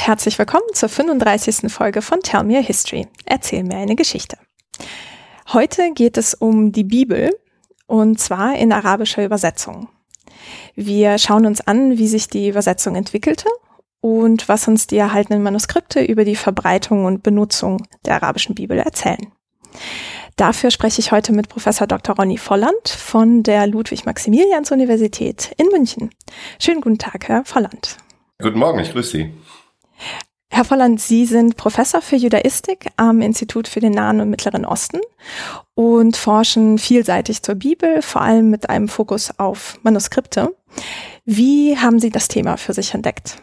und herzlich willkommen zur 35. Folge von Tell Me a History. Erzähl mir eine Geschichte. Heute geht es um die Bibel und zwar in arabischer Übersetzung. Wir schauen uns an, wie sich die Übersetzung entwickelte und was uns die erhaltenen Manuskripte über die Verbreitung und Benutzung der arabischen Bibel erzählen. Dafür spreche ich heute mit Professor Dr. Ronny Volland von der Ludwig-Maximilians-Universität in München. Schönen guten Tag, Herr Volland. Guten Morgen, ich grüße Sie. Herr Volland, Sie sind Professor für Judaistik am Institut für den Nahen und Mittleren Osten und forschen vielseitig zur Bibel, vor allem mit einem Fokus auf Manuskripte. Wie haben Sie das Thema für sich entdeckt?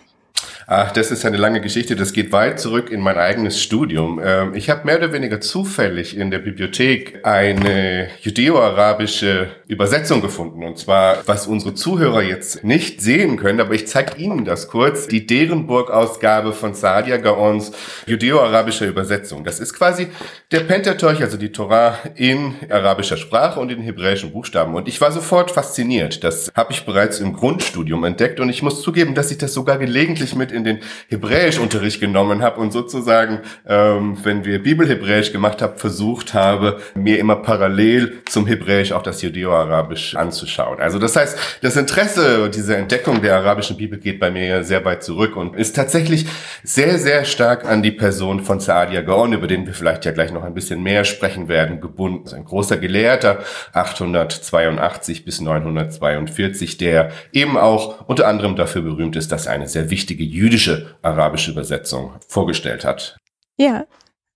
Ach, das ist eine lange Geschichte. Das geht weit zurück in mein eigenes Studium. Ähm, ich habe mehr oder weniger zufällig in der Bibliothek eine judeo-arabische Übersetzung gefunden. Und zwar, was unsere Zuhörer jetzt nicht sehen können, aber ich zeige Ihnen das kurz. Die Derenburg-Ausgabe von Saadia Gaons judeo-arabischer Übersetzung. Das ist quasi der Pentateuch, also die Torah in arabischer Sprache und in hebräischen Buchstaben. Und ich war sofort fasziniert. Das habe ich bereits im Grundstudium entdeckt. Und ich muss zugeben, dass ich das sogar gelegentlich mit in den Hebräischunterricht genommen habe und sozusagen, ähm, wenn wir Bibelhebräisch gemacht haben, versucht habe, mir immer parallel zum Hebräisch auch das Judeo-Arabisch anzuschauen. Also das heißt, das Interesse, diese Entdeckung der arabischen Bibel geht bei mir sehr weit zurück und ist tatsächlich sehr, sehr stark an die Person von Saadia Gaon, über den wir vielleicht ja gleich noch ein bisschen mehr sprechen werden, gebunden. Ein großer Gelehrter, 882 bis 942, der eben auch unter anderem dafür berühmt ist, dass er eine sehr wichtige jüdische arabische Übersetzung vorgestellt hat. Ja,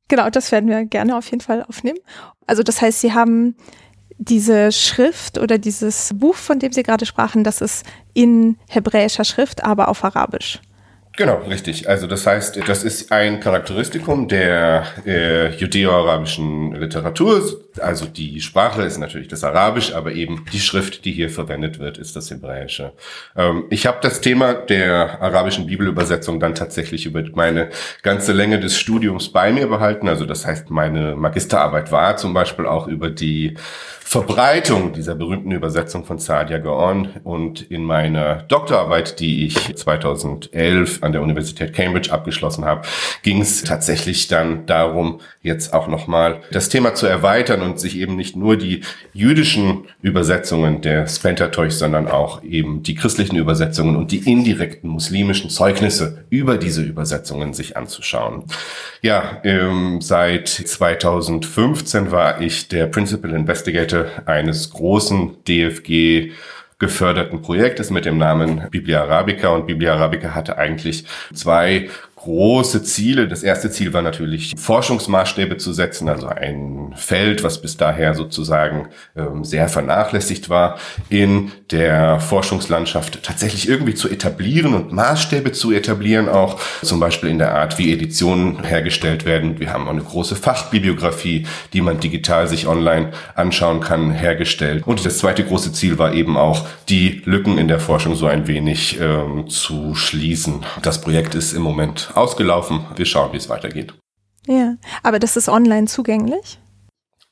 genau, das werden wir gerne auf jeden Fall aufnehmen. Also das heißt, Sie haben diese Schrift oder dieses Buch, von dem Sie gerade sprachen, das ist in hebräischer Schrift, aber auf Arabisch. Genau, richtig. Also das heißt, das ist ein Charakteristikum der äh, judeo-arabischen Literatur. Also die Sprache ist natürlich das Arabisch, aber eben die Schrift, die hier verwendet wird, ist das Hebräische. Ähm, ich habe das Thema der arabischen Bibelübersetzung dann tatsächlich über meine ganze Länge des Studiums bei mir behalten. Also das heißt, meine Magisterarbeit war zum Beispiel auch über die Verbreitung dieser berühmten Übersetzung von Saadia Gaon und in meiner Doktorarbeit, die ich 2011 an der Universität Cambridge abgeschlossen habe, ging es tatsächlich dann darum, jetzt auch nochmal das Thema zu erweitern und sich eben nicht nur die jüdischen Übersetzungen der Pentateuch, sondern auch eben die christlichen Übersetzungen und die indirekten muslimischen Zeugnisse über diese Übersetzungen sich anzuschauen. Ja, ähm, seit 2015 war ich der Principal Investigator eines großen DFG geförderten Projektes mit dem Namen Biblia Arabica. Und Biblia Arabica hatte eigentlich zwei große Ziele. Das erste Ziel war natürlich, Forschungsmaßstäbe zu setzen, also ein Feld, was bis daher sozusagen ähm, sehr vernachlässigt war, in der Forschungslandschaft tatsächlich irgendwie zu etablieren und Maßstäbe zu etablieren, auch zum Beispiel in der Art, wie Editionen hergestellt werden. Wir haben eine große Fachbibliografie, die man digital sich online anschauen kann, hergestellt. Und das zweite große Ziel war eben auch, die Lücken in der Forschung so ein wenig ähm, zu schließen. Das Projekt ist im Moment ausgelaufen. Wir schauen, wie es weitergeht. Ja, aber das ist online zugänglich?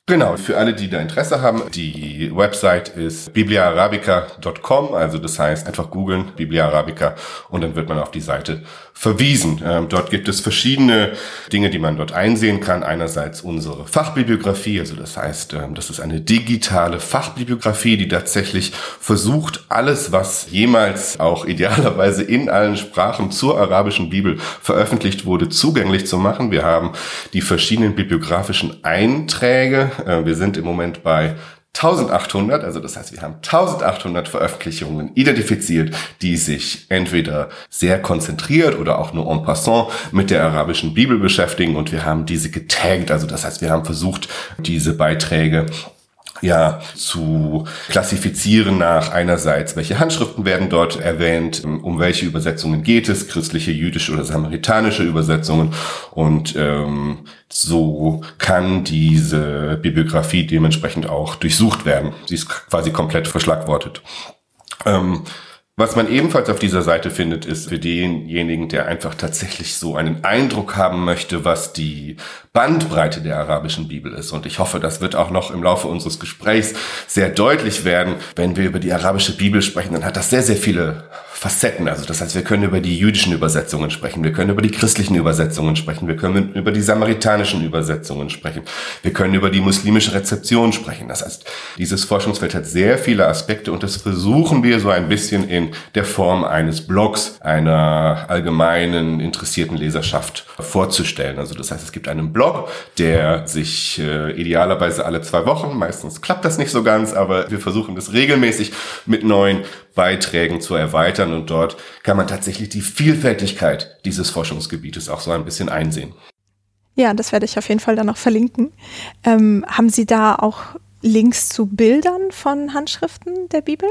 Genau, für alle, die da Interesse haben, die Website ist bibliaarabica.com, also das heißt einfach googeln Biblia Arabica und dann wird man auf die Seite verwiesen. Ähm, dort gibt es verschiedene Dinge, die man dort einsehen kann. Einerseits unsere Fachbibliografie, also das heißt, ähm, das ist eine digitale Fachbibliografie, die tatsächlich versucht, alles, was jemals auch idealerweise in allen Sprachen zur arabischen Bibel veröffentlicht wurde, zugänglich zu machen. Wir haben die verschiedenen bibliografischen Einträge äh, wir sind im Moment bei 1800, also das heißt, wir haben 1800 Veröffentlichungen identifiziert, die sich entweder sehr konzentriert oder auch nur en passant mit der arabischen Bibel beschäftigen und wir haben diese getaggt, also das heißt, wir haben versucht, diese Beiträge ja zu klassifizieren nach einerseits, welche Handschriften werden dort erwähnt, um welche Übersetzungen geht es, christliche, jüdische oder samaritanische Übersetzungen und ähm, so kann diese Bibliografie dementsprechend auch durchsucht werden. Sie ist quasi komplett verschlagwortet. Ähm, was man ebenfalls auf dieser Seite findet, ist für denjenigen, der einfach tatsächlich so einen Eindruck haben möchte, was die Bandbreite der arabischen Bibel ist. Und ich hoffe, das wird auch noch im Laufe unseres Gesprächs sehr deutlich werden. Wenn wir über die arabische Bibel sprechen, dann hat das sehr, sehr viele Facetten. Also das heißt, wir können über die jüdischen Übersetzungen sprechen, wir können über die christlichen Übersetzungen sprechen, wir können über die samaritanischen Übersetzungen sprechen, wir können über die muslimische Rezeption sprechen. Das heißt, dieses Forschungsfeld hat sehr viele Aspekte und das versuchen wir so ein bisschen in der Form eines Blogs einer allgemeinen interessierten Leserschaft vorzustellen. Also das heißt, es gibt einen Blog, der sich äh, idealerweise alle zwei Wochen, meistens klappt das nicht so ganz, aber wir versuchen das regelmäßig mit neuen Beiträgen zu erweitern und dort kann man tatsächlich die Vielfältigkeit dieses Forschungsgebietes auch so ein bisschen einsehen. Ja, das werde ich auf jeden Fall dann noch verlinken. Ähm, haben Sie da auch Links zu Bildern von Handschriften der Bibel?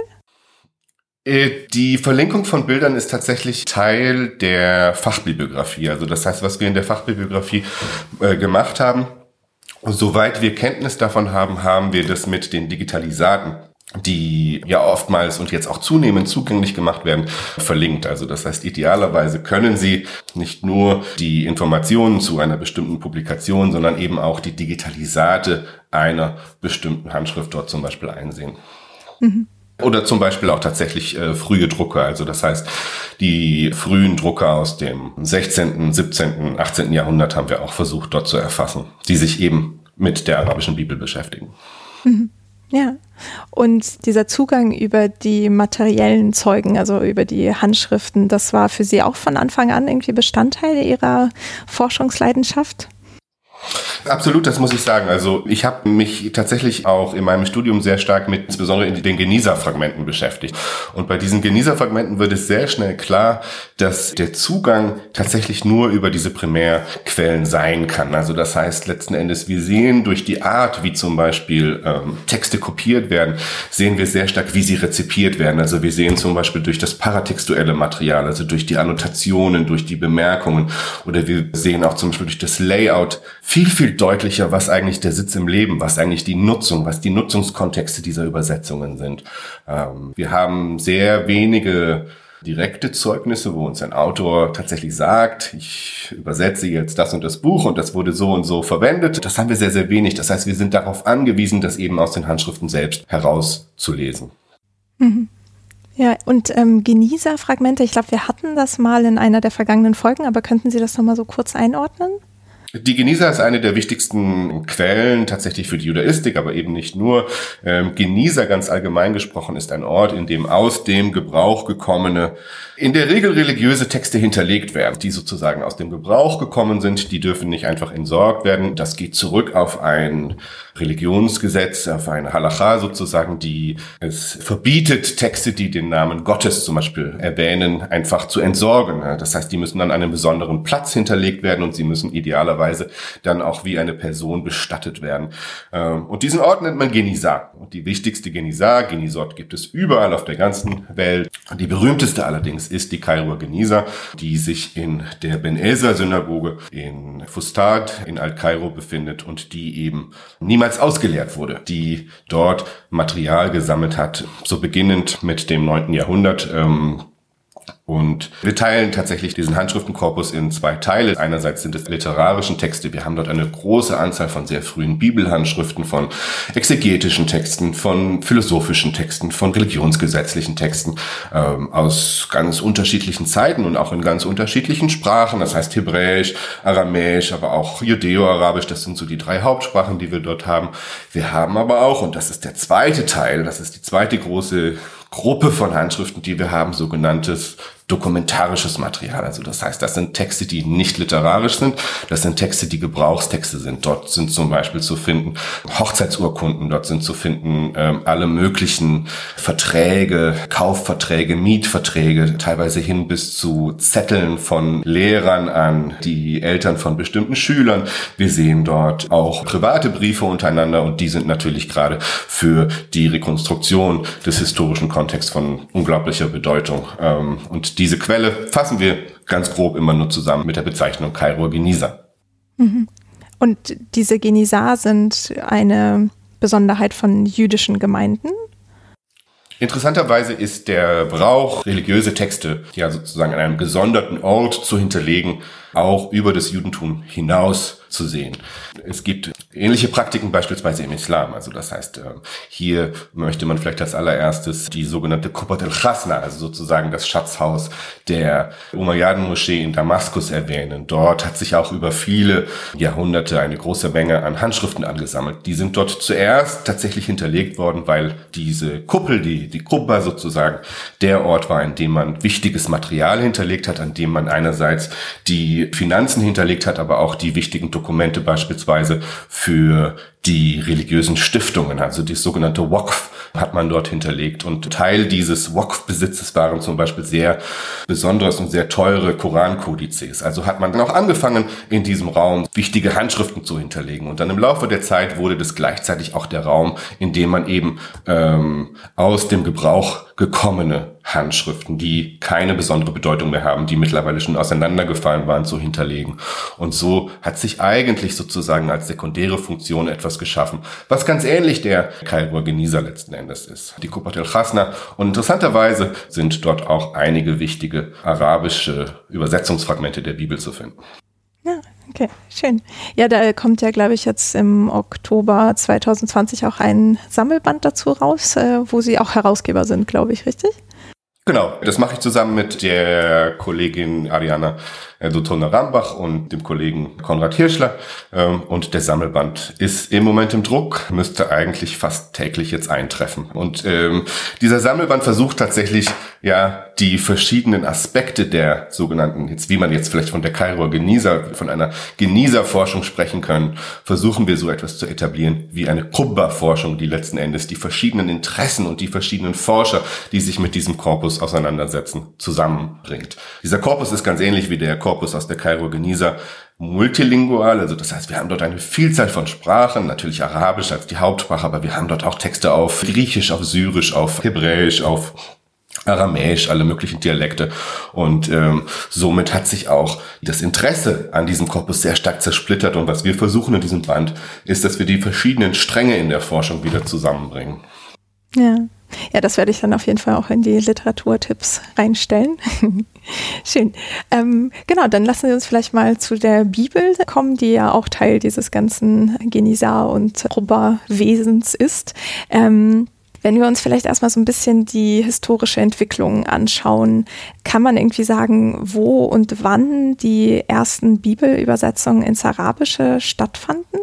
Äh, die Verlinkung von Bildern ist tatsächlich Teil der Fachbibliografie. Also das heißt, was wir in der Fachbibliografie äh, gemacht haben, soweit wir Kenntnis davon haben, haben wir das mit den Digitalisaten die ja oftmals und jetzt auch zunehmend zugänglich gemacht werden, verlinkt. Also das heißt, idealerweise können Sie nicht nur die Informationen zu einer bestimmten Publikation, sondern eben auch die Digitalisate einer bestimmten Handschrift dort zum Beispiel einsehen. Mhm. Oder zum Beispiel auch tatsächlich äh, frühe Drucker. Also das heißt, die frühen Drucker aus dem 16., 17., 18. Jahrhundert haben wir auch versucht dort zu erfassen, die sich eben mit der arabischen Bibel beschäftigen. Mhm. Ja. Und dieser Zugang über die materiellen Zeugen, also über die Handschriften, das war für Sie auch von Anfang an irgendwie Bestandteil Ihrer Forschungsleidenschaft? Absolut, das muss ich sagen. Also ich habe mich tatsächlich auch in meinem Studium sehr stark mit insbesondere in den Genießerfragmenten beschäftigt. Und bei diesen Genießerfragmenten wird es sehr schnell klar, dass der Zugang tatsächlich nur über diese Primärquellen sein kann. Also das heißt letzten Endes, wir sehen durch die Art, wie zum Beispiel ähm, Texte kopiert werden, sehen wir sehr stark, wie sie rezipiert werden. Also wir sehen zum Beispiel durch das paratextuelle Material, also durch die Annotationen, durch die Bemerkungen oder wir sehen auch zum Beispiel durch das Layout viel, viel deutlicher, was eigentlich der Sitz im Leben, was eigentlich die Nutzung, was die Nutzungskontexte dieser Übersetzungen sind. Ähm, wir haben sehr wenige direkte Zeugnisse, wo uns ein Autor tatsächlich sagt, ich übersetze jetzt das und das Buch und das wurde so und so verwendet. Das haben wir sehr, sehr wenig. Das heißt, wir sind darauf angewiesen, das eben aus den Handschriften selbst herauszulesen. Mhm. Ja, und ähm, Genießer-Fragmente, ich glaube, wir hatten das mal in einer der vergangenen Folgen, aber könnten Sie das nochmal so kurz einordnen? Die Genießer ist eine der wichtigsten Quellen tatsächlich für die Judaistik, aber eben nicht nur. Ähm, ganz allgemein gesprochen ist ein Ort, in dem aus dem Gebrauch gekommene, in der Regel religiöse Texte hinterlegt werden, die sozusagen aus dem Gebrauch gekommen sind. Die dürfen nicht einfach entsorgt werden. Das geht zurück auf ein Religionsgesetz, auf eine Halacha sozusagen, die es verbietet, Texte, die den Namen Gottes zum Beispiel erwähnen, einfach zu entsorgen. Das heißt, die müssen an einem besonderen Platz hinterlegt werden und sie müssen idealerweise dann auch wie eine Person bestattet werden. Ähm, und diesen Ort nennt man Genisar. Und die wichtigste Genisar, Genisort gibt es überall auf der ganzen Welt. Die berühmteste allerdings ist die Kairoer Genisar, die sich in der Ben Elsa Synagoge in Fustad in Al-Kairo befindet und die eben niemals ausgeleert wurde, die dort Material gesammelt hat, so beginnend mit dem 9. Jahrhundert, ähm, und wir teilen tatsächlich diesen Handschriftenkorpus in zwei Teile. Einerseits sind es literarischen Texte. Wir haben dort eine große Anzahl von sehr frühen Bibelhandschriften, von exegetischen Texten, von philosophischen Texten, von religionsgesetzlichen Texten ähm, aus ganz unterschiedlichen Zeiten und auch in ganz unterschiedlichen Sprachen. Das heißt Hebräisch, Aramäisch, aber auch Judäo-Arabisch. Das sind so die drei Hauptsprachen, die wir dort haben. Wir haben aber auch, und das ist der zweite Teil, das ist die zweite große Gruppe von Handschriften, die wir haben, sogenanntes dokumentarisches Material. Also das heißt, das sind Texte, die nicht literarisch sind. Das sind Texte, die Gebrauchstexte sind. Dort sind zum Beispiel zu finden Hochzeitsurkunden. Dort sind zu finden ähm, alle möglichen Verträge, Kaufverträge, Mietverträge, teilweise hin bis zu Zetteln von Lehrern an die Eltern von bestimmten Schülern. Wir sehen dort auch private Briefe untereinander und die sind natürlich gerade für die Rekonstruktion des historischen Kontexts von unglaublicher Bedeutung. Ähm, und diese Quelle fassen wir ganz grob immer nur zusammen mit der Bezeichnung Kairoer Genisa. Mhm. Und diese Genisa sind eine Besonderheit von jüdischen Gemeinden? Interessanterweise ist der Brauch, religiöse Texte ja sozusagen an einem gesonderten Ort zu hinterlegen, auch über das Judentum hinaus zu sehen. Es gibt ähnliche Praktiken beispielsweise im Islam. Also das heißt, ähm, hier möchte man vielleicht als allererstes die sogenannte Kubat el-Khasna, also sozusagen das Schatzhaus der Umayyaden-Moschee in Damaskus erwähnen. Dort hat sich auch über viele Jahrhunderte eine große Menge an Handschriften angesammelt. Die sind dort zuerst tatsächlich hinterlegt worden, weil diese Kuppel, die, die Kubba sozusagen, der Ort war, in dem man wichtiges Material hinterlegt hat, an dem man einerseits die Finanzen hinterlegt hat, aber auch die wichtigen Dokumente beispielsweise für die religiösen Stiftungen, also die sogenannte Waqf hat man dort hinterlegt. Und Teil dieses Waqf-Besitzes waren zum Beispiel sehr besonderes und sehr teure Korankodizes. Also hat man dann auch angefangen, in diesem Raum wichtige Handschriften zu hinterlegen. Und dann im Laufe der Zeit wurde das gleichzeitig auch der Raum, in dem man eben ähm, aus dem Gebrauch gekommene Handschriften, die keine besondere Bedeutung mehr haben, die mittlerweile schon auseinandergefallen waren, zu hinterlegen. Und so hat sich eigentlich sozusagen als sekundäre Funktion etwas geschaffen, was ganz ähnlich der Kairur Genieser letzten Endes ist. Die Kupat el-Khasna. Und interessanterweise sind dort auch einige wichtige arabische Übersetzungsfragmente der Bibel zu finden. Ja, okay, schön. Ja, da kommt ja, glaube ich, jetzt im Oktober 2020 auch ein Sammelband dazu raus, äh, wo Sie auch Herausgeber sind, glaube ich, richtig? Genau, das mache ich zusammen mit der Kollegin Ariana Dutona Rambach und dem Kollegen Konrad Hirschler. Ähm, und der Sammelband ist im Moment im Druck, müsste eigentlich fast täglich jetzt eintreffen. Und ähm, dieser Sammelband versucht tatsächlich ja die verschiedenen Aspekte der sogenannten, jetzt wie man jetzt vielleicht von der Kairoer Genießer, von einer Genießerforschung sprechen können, versuchen wir so etwas zu etablieren wie eine Kubba-Forschung, die letzten Endes die verschiedenen Interessen und die verschiedenen Forscher, die sich mit diesem Korpus auseinandersetzen, zusammenbringt. Dieser Korpus ist ganz ähnlich wie der Korpus Korpus aus der Kairo Geniza multilingual, also das heißt, wir haben dort eine Vielzahl von Sprachen, natürlich Arabisch als die Hauptsprache, aber wir haben dort auch Texte auf Griechisch, auf Syrisch, auf Hebräisch, auf Aramäisch, alle möglichen Dialekte. Und ähm, somit hat sich auch das Interesse an diesem Korpus sehr stark zersplittert. Und was wir versuchen in diesem Band, ist, dass wir die verschiedenen Stränge in der Forschung wieder zusammenbringen. Ja. Ja, das werde ich dann auf jeden Fall auch in die Literaturtipps reinstellen. Schön. Ähm, genau, dann lassen Sie uns vielleicht mal zu der Bibel kommen, die ja auch Teil dieses ganzen Genisar- und Robber-Wesens ist. Ähm, wenn wir uns vielleicht erstmal so ein bisschen die historische Entwicklung anschauen, kann man irgendwie sagen, wo und wann die ersten Bibelübersetzungen ins Arabische stattfanden?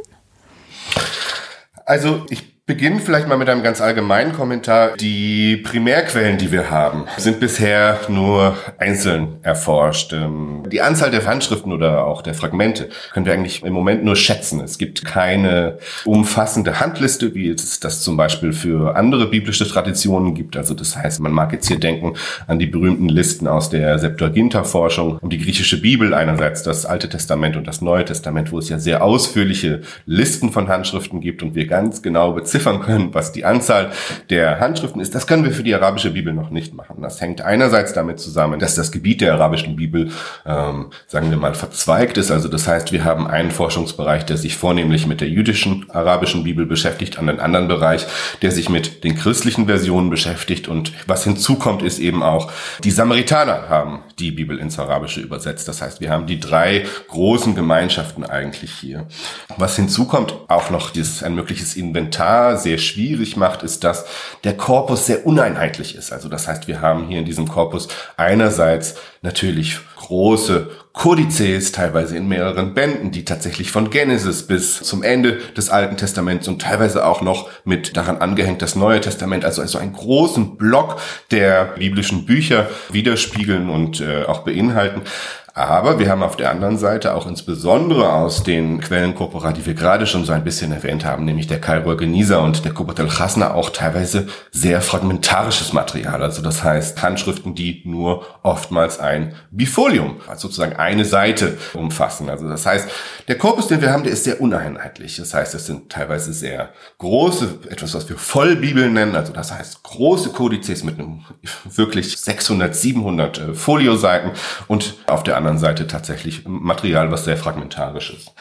Also ich beginnen vielleicht mal mit einem ganz allgemeinen Kommentar. Die Primärquellen, die wir haben, sind bisher nur einzeln erforscht. Ähm, die Anzahl der Handschriften oder auch der Fragmente können wir eigentlich im Moment nur schätzen. Es gibt keine umfassende Handliste, wie es das zum Beispiel für andere biblische Traditionen gibt. Also das heißt, man mag jetzt hier denken an die berühmten Listen aus der Septuaginta-Forschung um die griechische Bibel, einerseits das Alte Testament und das Neue Testament, wo es ja sehr ausführliche Listen von Handschriften gibt und wir ganz genau beziffern beziffern können, was die Anzahl der Handschriften ist, das können wir für die arabische Bibel noch nicht machen. Das hängt einerseits damit zusammen, dass das Gebiet der arabischen Bibel, ähm, sagen wir mal, verzweigt ist. Also das heißt, wir haben einen Forschungsbereich, der sich vornehmlich mit der jüdischen arabischen Bibel beschäftigt, einen anderen Bereich, der sich mit den christlichen Versionen beschäftigt. Und was hinzukommt, ist eben auch, die Samaritaner haben die Bibel ins Arabische übersetzt. Das heißt, wir haben die drei großen Gemeinschaften eigentlich hier. Was hinzukommt, auch noch dieses ein mögliches Inventar sehr schwierig macht, ist, dass der Korpus sehr uneinheitlich ist. Also das heißt, wir haben hier in diesem Korpus einerseits natürlich große Kodizes, teilweise in mehreren Bänden, die tatsächlich von Genesis bis zum Ende des Alten Testaments und teilweise auch noch mit daran angehängt das Neue Testament, also, also einen großen Block der biblischen Bücher widerspiegeln und äh, auch beinhalten. Aber wir haben auf der anderen Seite auch insbesondere aus den Quellen Corpora, die wir gerade schon so ein bisschen erwähnt haben, nämlich der Kairur Genieser und der Kubat el-Chasna, auch teilweise sehr fragmentarisches Material. Also das heißt Handschriften, die nur oftmals ein Bifolium, also sozusagen eine Seite umfassen. Also das heißt, der Korpus, den wir haben, der ist sehr uneinheitlich. Das heißt, es sind teilweise sehr große, etwas, was wir Vollbibeln nennen. Also das heißt große Kodizes mit einem wirklich 600, 700 äh, Folioseiten und auf der anderen Seite tatsächlich Material, was sehr fragmentarisch ist.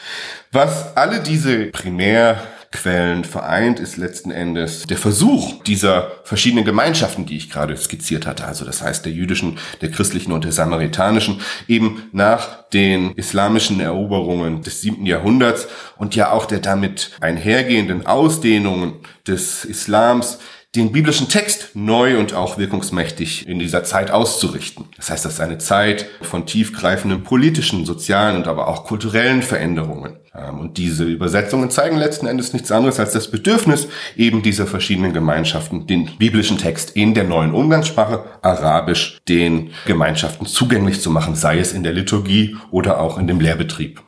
Was alle diese primär Quellen vereint, ist letzten Endes der Versuch dieser verschiedenen Gemeinschaften, die ich gerade skizziert hatte, also das heißt der jüdischen, der christlichen und der samaritanischen, eben nach den islamischen Eroberungen des siebten Jahrhunderts und ja auch der damit einhergehenden Ausdehnungen des Islams den biblischen Text neu und auch wirkungsmächtig in dieser Zeit auszurichten. Das heißt, das ist eine Zeit von tiefgreifenden politischen, sozialen und aber auch kulturellen Veränderungen. Ähm, und diese Übersetzungen zeigen letzten Endes nichts anderes als das Bedürfnis eben dieser verschiedenen Gemeinschaften, den biblischen Text in der neuen Umgangssprache Arabisch den Gemeinschaften zugänglich zu machen, sei es in der Liturgie oder auch in dem Lehrbetrieb.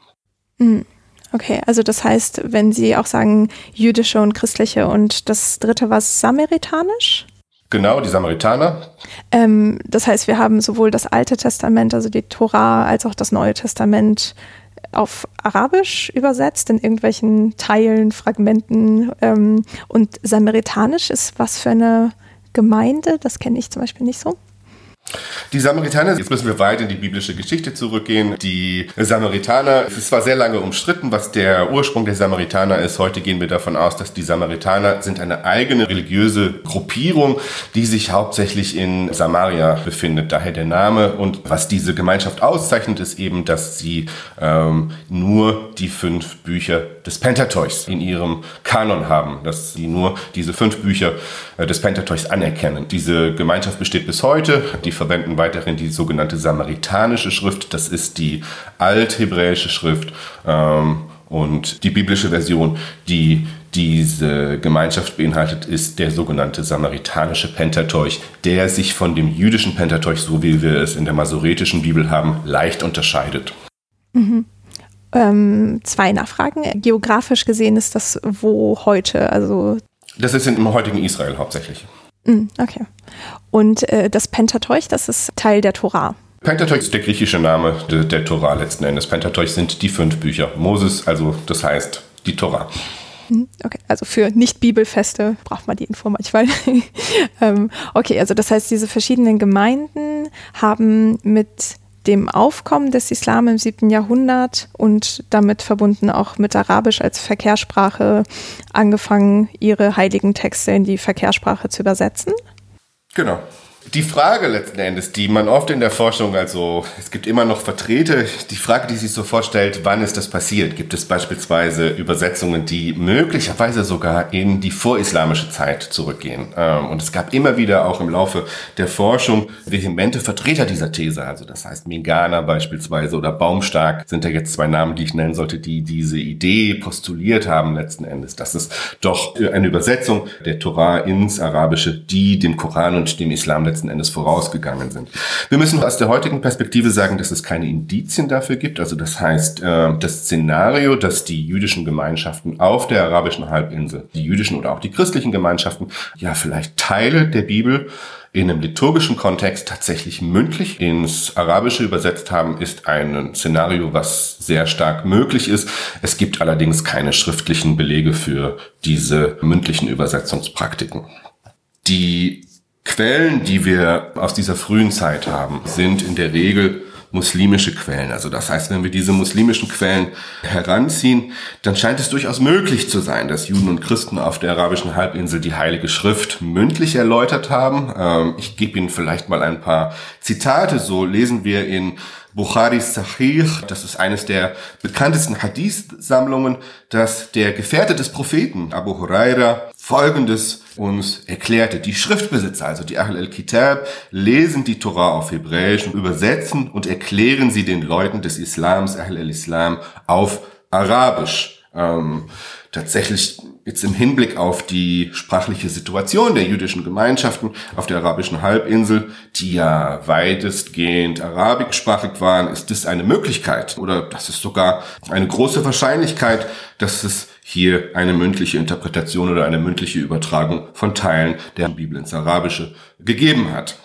Mhm. Okay, also das heißt, wenn Sie auch sagen jüdische und christliche und das dritte war samaritanisch? Genau, die Samaritaner. Ähm, das heißt, wir haben sowohl das Alte Testament, also die Tora, als auch das Neue Testament auf Arabisch übersetzt, in irgendwelchen Teilen, Fragmenten. Ähm, und Samaritanisch ist was für eine Gemeinde? Das kenne ich zum Beispiel nicht so. Die Samaritaner, jetzt müssen wir weit in die biblische Geschichte zurückgehen. Die Samaritaner, es war sehr lange umstritten, was der Ursprung der Samaritaner ist. Heute gehen wir davon aus, dass die Samaritaner sind eine eigene religiöse Gruppierung, die sich hauptsächlich in Samaria befindet. Daher der Name. Und was diese Gemeinschaft auszeichnet, ist eben, dass sie ähm, nur die fünf Bücher des Pentateuchs in ihrem Kanon haben, dass sie nur diese fünf Bücher äh, des Pentateuchs anerkennen. Diese Gemeinschaft besteht bis heute. Die verwenden weiterhin die sogenannte samaritanische Schrift. Das ist die althebräische Schrift ähm, und die biblische Version, die diese Gemeinschaft beinhaltet, ist der sogenannte samaritanische Pentateuch, der sich von dem jüdischen Pentateuch, so wie wir es in der masoretischen Bibel haben, leicht unterscheidet. Mhm. Ähm, zwei Nachfragen. Geografisch gesehen ist das wo heute? Also das ist im heutigen Israel hauptsächlich. Mm, okay. Und äh, das Pentateuch, das ist Teil der Torah. Pentateuch ist der griechische Name der, der Torah letzten Endes. Pentateuch sind die fünf Bücher. Moses, also das heißt die Torah. Mm, okay, also für Nicht-Bibelfeste braucht man die Info manchmal. ähm, okay, also das heißt, diese verschiedenen Gemeinden haben mit dem Aufkommen des Islam im siebten Jahrhundert und damit verbunden auch mit Arabisch als Verkehrssprache angefangen, ihre heiligen Texte in die Verkehrssprache zu übersetzen? Genau. Die Frage letzten Endes, die man oft in der Forschung, also es gibt immer noch Vertreter, die Frage, die sich so vorstellt, wann ist das passiert? Gibt es beispielsweise Übersetzungen, die möglicherweise sogar in die vorislamische Zeit zurückgehen? Ähm, und es gab immer wieder auch im Laufe der Forschung vehemente Vertreter dieser These. Also das heißt Mingana beispielsweise oder Baumstark sind ja jetzt zwei Namen, die ich nennen sollte, die diese Idee postuliert haben letzten Endes, dass es doch eine Übersetzung der Torah ins Arabische, die dem Koran und dem Islam letzten letzten Endes vorausgegangen sind. Wir müssen aus der heutigen Perspektive sagen, dass es keine Indizien dafür gibt. Also das heißt, äh, das Szenario, dass die jüdischen Gemeinschaften auf der arabischen Halbinsel, die jüdischen oder auch die christlichen Gemeinschaften, ja vielleicht Teile der Bibel in einem liturgischen Kontext tatsächlich mündlich ins Arabische übersetzt haben, ist ein Szenario, was sehr stark möglich ist. Es gibt allerdings keine schriftlichen Belege für diese mündlichen Übersetzungspraktiken. Die Quellen, die wir aus dieser frühen Zeit haben, sind in der Regel muslimische Quellen. Also das heißt, wenn wir diese muslimischen Quellen heranziehen, dann scheint es durchaus möglich zu sein, dass Juden und Christen auf der arabischen Halbinsel die Heilige Schrift mündlich erläutert haben. Ähm, ich gebe Ihnen vielleicht mal ein paar Zitate. So lesen wir in Bukhari Sahih, das ist eines der bekanntesten Hadith-Sammlungen, dass der Gefährte des Propheten Abu Huraira Folgendes uns erklärte. Die Schriftbesitzer, also die Ahl al-Kitab, lesen die Torah auf Hebräisch und übersetzen und erklären sie den Leuten des Islams, Ahl al-Islam, auf Arabisch. Ähm, tatsächlich jetzt im Hinblick auf die sprachliche Situation der jüdischen Gemeinschaften auf der arabischen Halbinsel, die ja weitestgehend arabischsprachig waren, ist das eine Möglichkeit oder das ist sogar eine große Wahrscheinlichkeit, dass es hier eine mündliche Interpretation oder eine mündliche Übertragung von Teilen der Bibel ins Arabische gegeben hat.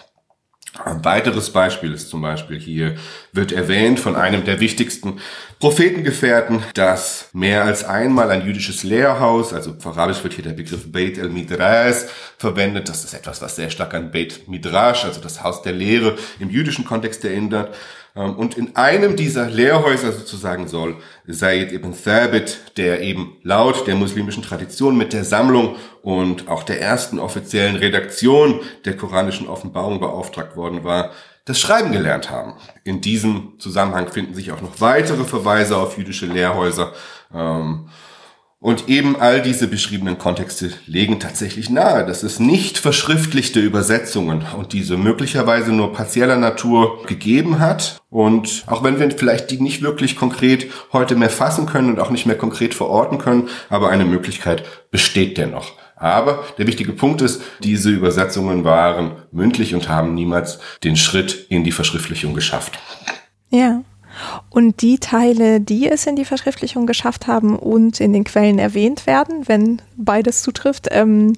Ein weiteres Beispiel ist zum Beispiel hier, wird erwähnt von einem der wichtigsten Prophetengefährten, dass mehr als einmal ein jüdisches Lehrhaus, also auf wird hier der Begriff Beit el-Midrash verwendet, das ist etwas, was sehr stark an Beit Midrash, also das Haus der Lehre im jüdischen Kontext erinnert, und in einem dieser Lehrhäuser sozusagen soll Said ibn Thabit, der eben laut der muslimischen Tradition mit der Sammlung und auch der ersten offiziellen Redaktion der koranischen Offenbarung beauftragt worden war, das Schreiben gelernt haben. In diesem Zusammenhang finden sich auch noch weitere Verweise auf jüdische Lehrhäuser. Ähm, und eben all diese beschriebenen Kontexte legen tatsächlich nahe, dass es nicht verschriftlichte Übersetzungen und diese möglicherweise nur partieller Natur gegeben hat. Und auch wenn wir vielleicht die nicht wirklich konkret heute mehr fassen können und auch nicht mehr konkret verorten können, aber eine Möglichkeit besteht dennoch. Aber der wichtige Punkt ist, diese Übersetzungen waren mündlich und haben niemals den Schritt in die Verschriftlichung geschafft. Ja. Und die Teile, die es in die Verschriftlichung geschafft haben und in den Quellen erwähnt werden, wenn beides zutrifft, ähm,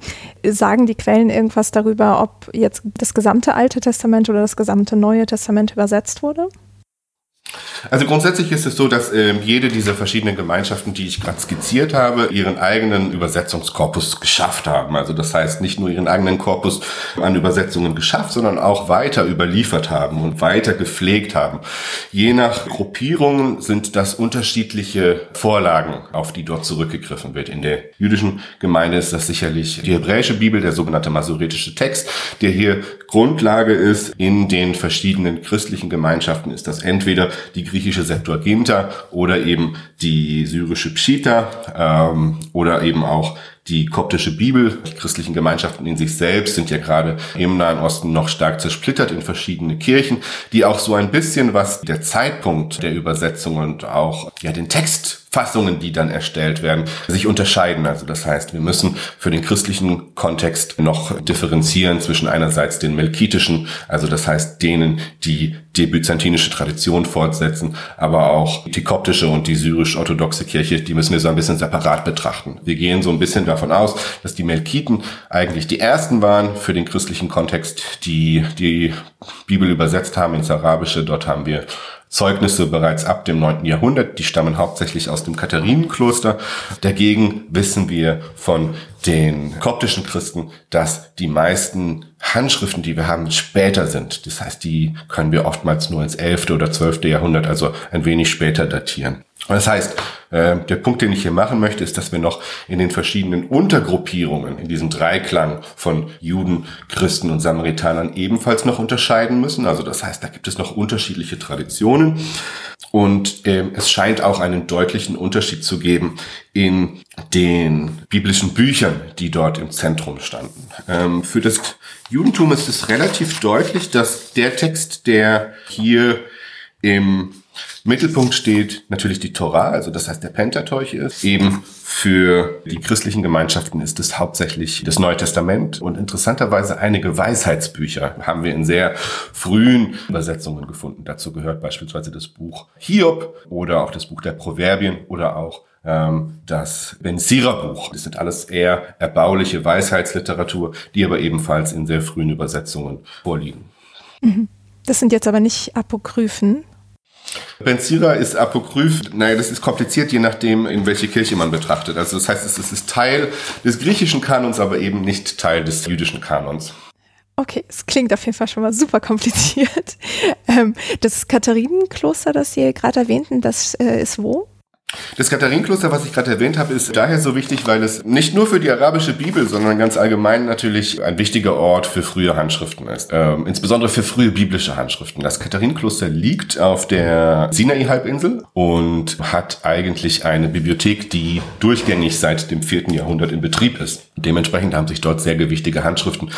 sagen die Quellen irgendwas darüber, ob jetzt das gesamte Alte Testament oder das gesamte Neue Testament übersetzt wurde? Also grundsätzlich ist es so, dass äh, jede dieser verschiedenen Gemeinschaften, die ich gerade skizziert habe, ihren eigenen Übersetzungskorpus geschafft haben. Also das heißt, nicht nur ihren eigenen Korpus an Übersetzungen geschafft, sondern auch weiter überliefert haben und weiter gepflegt haben. Je nach Gruppierungen sind das unterschiedliche Vorlagen, auf die dort zurückgegriffen wird. In der jüdischen Gemeinde ist das sicherlich die hebräische Bibel, der sogenannte masoretische Text, der hier Grundlage ist. In den verschiedenen christlichen Gemeinschaften ist das entweder die griechische Septuaginta oder eben die syrische Pschita ähm, oder eben auch die koptische Bibel. Die christlichen Gemeinschaften in sich selbst sind ja gerade im Nahen Osten noch stark zersplittert in verschiedene Kirchen, die auch so ein bisschen, was der Zeitpunkt der Übersetzung und auch ja den Text Fassungen, die dann erstellt werden, sich unterscheiden. Also das heißt, wir müssen für den christlichen Kontext noch differenzieren zwischen einerseits den melkitischen, also das heißt denen, die die byzantinische Tradition fortsetzen, aber auch die koptische und die syrisch-orthodoxe Kirche, die müssen wir so ein bisschen separat betrachten. Wir gehen so ein bisschen davon aus, dass die Melkiten eigentlich die ersten waren für den christlichen Kontext, die die Bibel übersetzt haben ins Arabische. Dort haben wir Zeugnisse bereits ab dem 9. Jahrhundert, die stammen hauptsächlich aus dem Katharinenkloster. Dagegen wissen wir von den koptischen Christen, dass die meisten Handschriften, die wir haben, später sind. Das heißt, die können wir oftmals nur ins 11. oder 12. Jahrhundert, also ein wenig später datieren. Das heißt, äh, der Punkt, den ich hier machen möchte, ist, dass wir noch in den verschiedenen Untergruppierungen, in diesem Dreiklang von Juden, Christen und Samaritanern ebenfalls noch unterscheiden müssen. Also das heißt, da gibt es noch unterschiedliche Traditionen. Und äh, es scheint auch einen deutlichen Unterschied zu geben in den biblischen Büchern, die dort im Zentrum standen. Ähm, für das Judentum ist es relativ deutlich, dass der Text, der hier im Mittelpunkt steht natürlich die Torah, also das heißt der Pentateuch ist. Eben für die christlichen Gemeinschaften ist es hauptsächlich das Neue Testament und interessanterweise einige Weisheitsbücher haben wir in sehr frühen Übersetzungen gefunden. Dazu gehört beispielsweise das Buch Hiob oder auch das Buch der Proverbien oder auch ähm, das Ben Sira Buch. Das sind alles eher erbauliche Weisheitsliteratur, die aber ebenfalls in sehr frühen Übersetzungen vorliegen. Mhm. Das sind jetzt aber nicht Apokryphen, Ben Sira ist apokryph. Naja, das ist kompliziert, je nachdem, in welche Kirche man betrachtet. Also das heißt, es ist Teil des griechischen Kanons, aber eben nicht Teil des jüdischen Kanons. Okay, es klingt auf jeden Fall schon mal super kompliziert. Ähm, das Katharinenkloster, das Sie gerade erwähnten, das äh, ist wo? Das Katharinenkloster, was ich gerade erwähnt habe, ist daher so wichtig, weil es nicht nur für die arabische Bibel, sondern ganz allgemein natürlich ein wichtiger Ort für frühe Handschriften ist. Ähm, insbesondere für frühe biblische Handschriften. Das Katharinenkloster liegt auf der Sinai-Halbinsel und hat eigentlich eine Bibliothek, die durchgängig seit dem vierten Jahrhundert in Betrieb ist. Dementsprechend haben sich dort sehr gewichtige Handschriften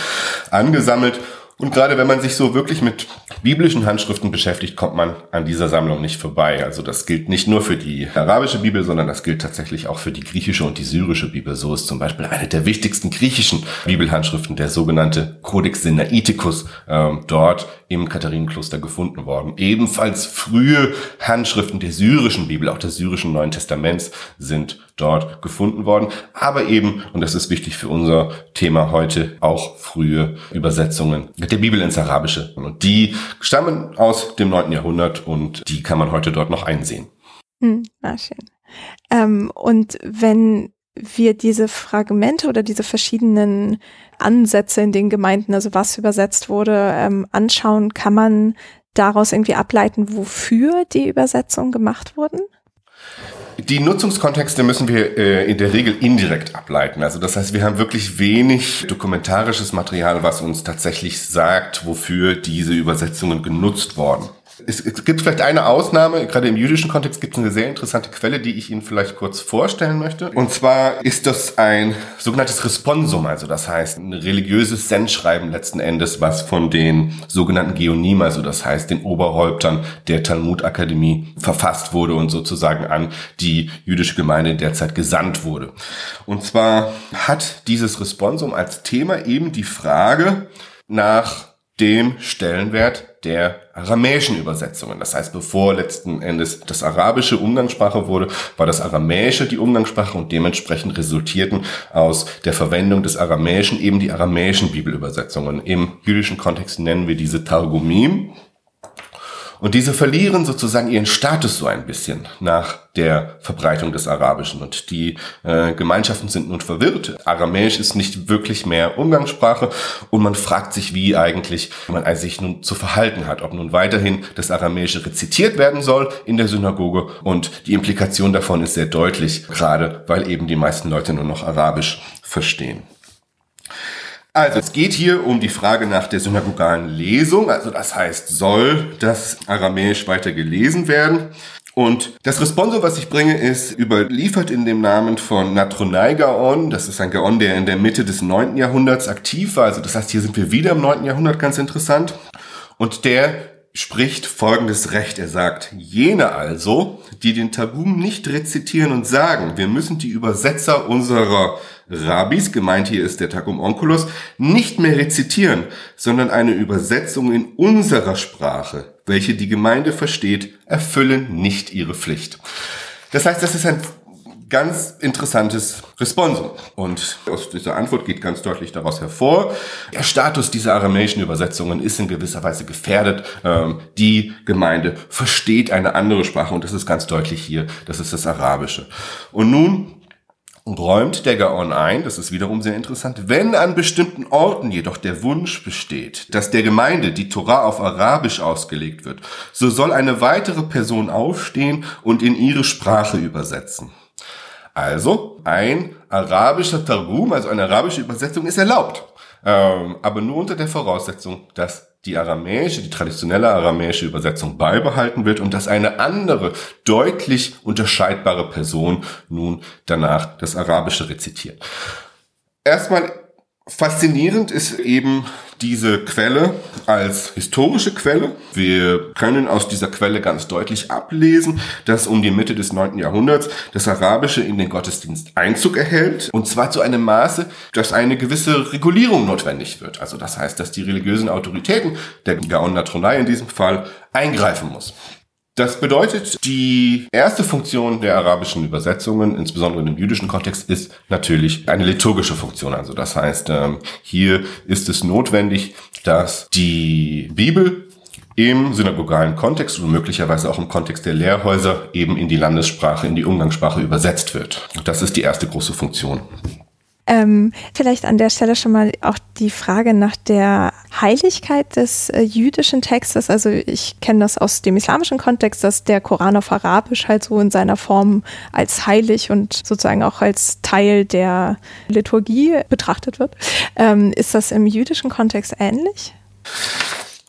angesammelt und gerade wenn man sich so wirklich mit biblischen Handschriften beschäftigt, kommt man an dieser Sammlung nicht vorbei. Also das gilt nicht nur für die arabische Bibel, sondern das gilt tatsächlich auch für die griechische und die syrische Bibel. So ist zum Beispiel eine der wichtigsten griechischen Bibelhandschriften, der sogenannte Codex Sinaiticus, ähm, dort im Katharinenkloster gefunden worden. Ebenfalls frühe Handschriften der syrischen Bibel, auch des syrischen Neuen Testaments, sind dort gefunden worden. Aber eben, und das ist wichtig für unser Thema heute, auch frühe Übersetzungen der Bibel ins Arabische. Und die stammen aus dem 9. Jahrhundert und die kann man heute dort noch einsehen. Hm, ah, schön. Ähm, und wenn wir diese Fragmente oder diese verschiedenen Ansätze in den Gemeinden, also was übersetzt wurde, ähm, anschauen, kann man daraus irgendwie ableiten, wofür die Übersetzungen gemacht wurden? Die Nutzungskontexte müssen wir äh, in der Regel indirekt ableiten. Also das heißt, wir haben wirklich wenig dokumentarisches Material, was uns tatsächlich sagt, wofür diese Übersetzungen genutzt worden es, es gibt vielleicht eine Ausnahme, gerade im jüdischen Kontext gibt es eine sehr interessante Quelle, die ich Ihnen vielleicht kurz vorstellen möchte. Und zwar ist das ein sogenanntes Responsum, also das heißt ein religiöses Sendschreiben letzten Endes, was von den sogenannten Geonim, also das heißt den Oberhäuptern der Talmudakademie verfasst wurde und sozusagen an die jüdische Gemeinde derzeit gesandt wurde. Und zwar hat dieses Responsum als Thema eben die Frage nach dem Stellenwert der aramäischen Übersetzungen. Das heißt, bevor letzten Endes das Arabische Umgangssprache wurde, war das Aramäische die Umgangssprache und dementsprechend resultierten aus der Verwendung des Aramäischen eben die aramäischen Bibelübersetzungen. Im jüdischen Kontext nennen wir diese Targumim. Und diese verlieren sozusagen ihren Status so ein bisschen nach der Verbreitung des Arabischen. Und die äh, Gemeinschaften sind nun verwirrt. Aramäisch ist nicht wirklich mehr Umgangssprache und man fragt sich, wie eigentlich man sich nun zu verhalten hat. Ob nun weiterhin das Aramäische rezitiert werden soll in der Synagoge. Und die Implikation davon ist sehr deutlich, gerade weil eben die meisten Leute nur noch Arabisch verstehen. Also es geht hier um die Frage nach der synagogalen Lesung. Also das heißt, soll das Aramäisch weiter gelesen werden? Und das Responsum, was ich bringe, ist überliefert in dem Namen von Natronai Gaon. Das ist ein Gaon, der in der Mitte des 9. Jahrhunderts aktiv war. Also das heißt, hier sind wir wieder im 9. Jahrhundert, ganz interessant. Und der spricht folgendes Recht. Er sagt, jene also, die den Tabum nicht rezitieren und sagen, wir müssen die Übersetzer unserer Rabbis, gemeint hier ist der Tagum Onkelos, nicht mehr rezitieren, sondern eine Übersetzung in unserer Sprache, welche die Gemeinde versteht, erfüllen nicht ihre Pflicht. Das heißt, das ist ein ganz interessantes Responsum. Und aus dieser Antwort geht ganz deutlich daraus hervor, der Status dieser aramäischen Übersetzungen ist in gewisser Weise gefährdet. Ähm, die Gemeinde versteht eine andere Sprache und das ist ganz deutlich hier, das ist das Arabische. Und nun räumt der Gaon ein, das ist wiederum sehr interessant, wenn an bestimmten Orten jedoch der Wunsch besteht, dass der Gemeinde die Torah auf Arabisch ausgelegt wird, so soll eine weitere Person aufstehen und in ihre Sprache übersetzen. Also ein arabischer Targum, also eine arabische Übersetzung ist erlaubt, ähm, aber nur unter der Voraussetzung, dass die aramäische, die traditionelle aramäische Übersetzung beibehalten wird und dass eine andere, deutlich unterscheidbare Person nun danach das Arabische rezitiert. Erstmal faszinierend ist eben diese Quelle als historische Quelle. Wir können aus dieser Quelle ganz deutlich ablesen, dass um die Mitte des 9. Jahrhunderts das Arabische in den Gottesdienst Einzug erhält. Und zwar zu einem Maße, dass eine gewisse Regulierung notwendig wird. Also das heißt, dass die religiösen Autoritäten, der Gaon Natronai in diesem Fall, eingreifen muss. Das bedeutet, die erste Funktion der arabischen Übersetzungen, insbesondere im jüdischen Kontext, ist natürlich eine liturgische Funktion. Also das heißt, ähm, hier ist es notwendig, dass die Bibel im synagogalen Kontext und möglicherweise auch im Kontext der Lehrhäuser eben in die Landessprache, in die Umgangssprache übersetzt wird. Das ist die erste große Funktion. Ähm, vielleicht an der Stelle schon mal auch die Frage nach der Heiligkeit des äh, jüdischen Textes. Also ich kenne das aus dem islamischen Kontext, dass der Koran auf Arabisch halt so in seiner Form als heilig und sozusagen auch als Teil der Liturgie betrachtet wird. Ähm, ist das im jüdischen Kontext ähnlich?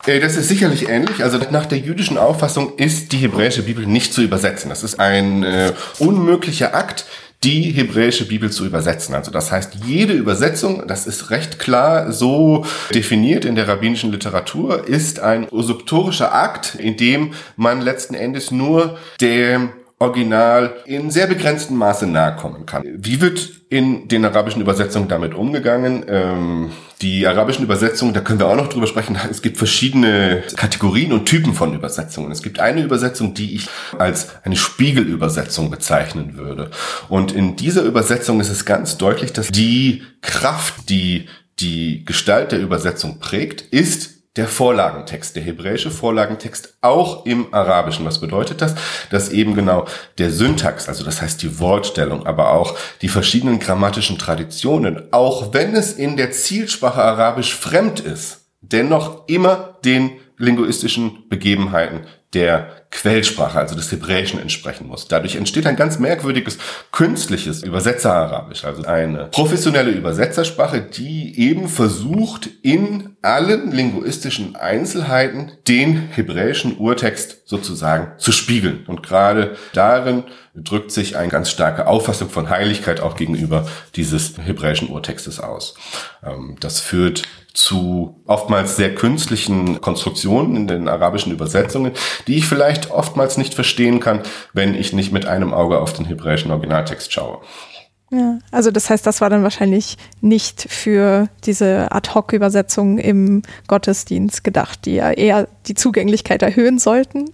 Äh, das ist sicherlich ähnlich. Also nach der jüdischen Auffassung ist die hebräische Bibel nicht zu übersetzen. Das ist ein äh, unmöglicher Akt, die hebräische Bibel zu übersetzen. Also das heißt, jede Übersetzung, das ist recht klar so definiert in der rabbinischen Literatur, ist ein usurptorischer Akt, in dem man letzten Endes nur dem Original in sehr begrenztem Maße nahe kommen kann. Wie wird in den arabischen Übersetzungen damit umgegangen? Ähm, die arabischen Übersetzungen, da können wir auch noch drüber sprechen. Es gibt verschiedene Kategorien und Typen von Übersetzungen. Es gibt eine Übersetzung, die ich als eine Spiegelübersetzung bezeichnen würde. Und in dieser Übersetzung ist es ganz deutlich, dass die Kraft, die die Gestalt der Übersetzung prägt, ist der Vorlagentext, der hebräische Vorlagentext auch im Arabischen. Was bedeutet das? Dass eben genau der Syntax, also das heißt die Wortstellung, aber auch die verschiedenen grammatischen Traditionen, auch wenn es in der Zielsprache Arabisch fremd ist, dennoch immer den linguistischen Begebenheiten der Quellsprache, also des Hebräischen entsprechen muss. Dadurch entsteht ein ganz merkwürdiges künstliches Übersetzerarabisch, also eine professionelle Übersetzersprache, die eben versucht, in allen linguistischen Einzelheiten den hebräischen Urtext sozusagen zu spiegeln. Und gerade darin drückt sich eine ganz starke Auffassung von Heiligkeit auch gegenüber dieses hebräischen Urtextes aus. Ähm, das führt zu oftmals sehr künstlichen Konstruktionen in den arabischen Übersetzungen, die ich vielleicht oftmals nicht verstehen kann, wenn ich nicht mit einem Auge auf den hebräischen Originaltext schaue. Ja, also das heißt, das war dann wahrscheinlich nicht für diese Ad-Hoc-Übersetzung im Gottesdienst gedacht, die ja eher die Zugänglichkeit erhöhen sollten.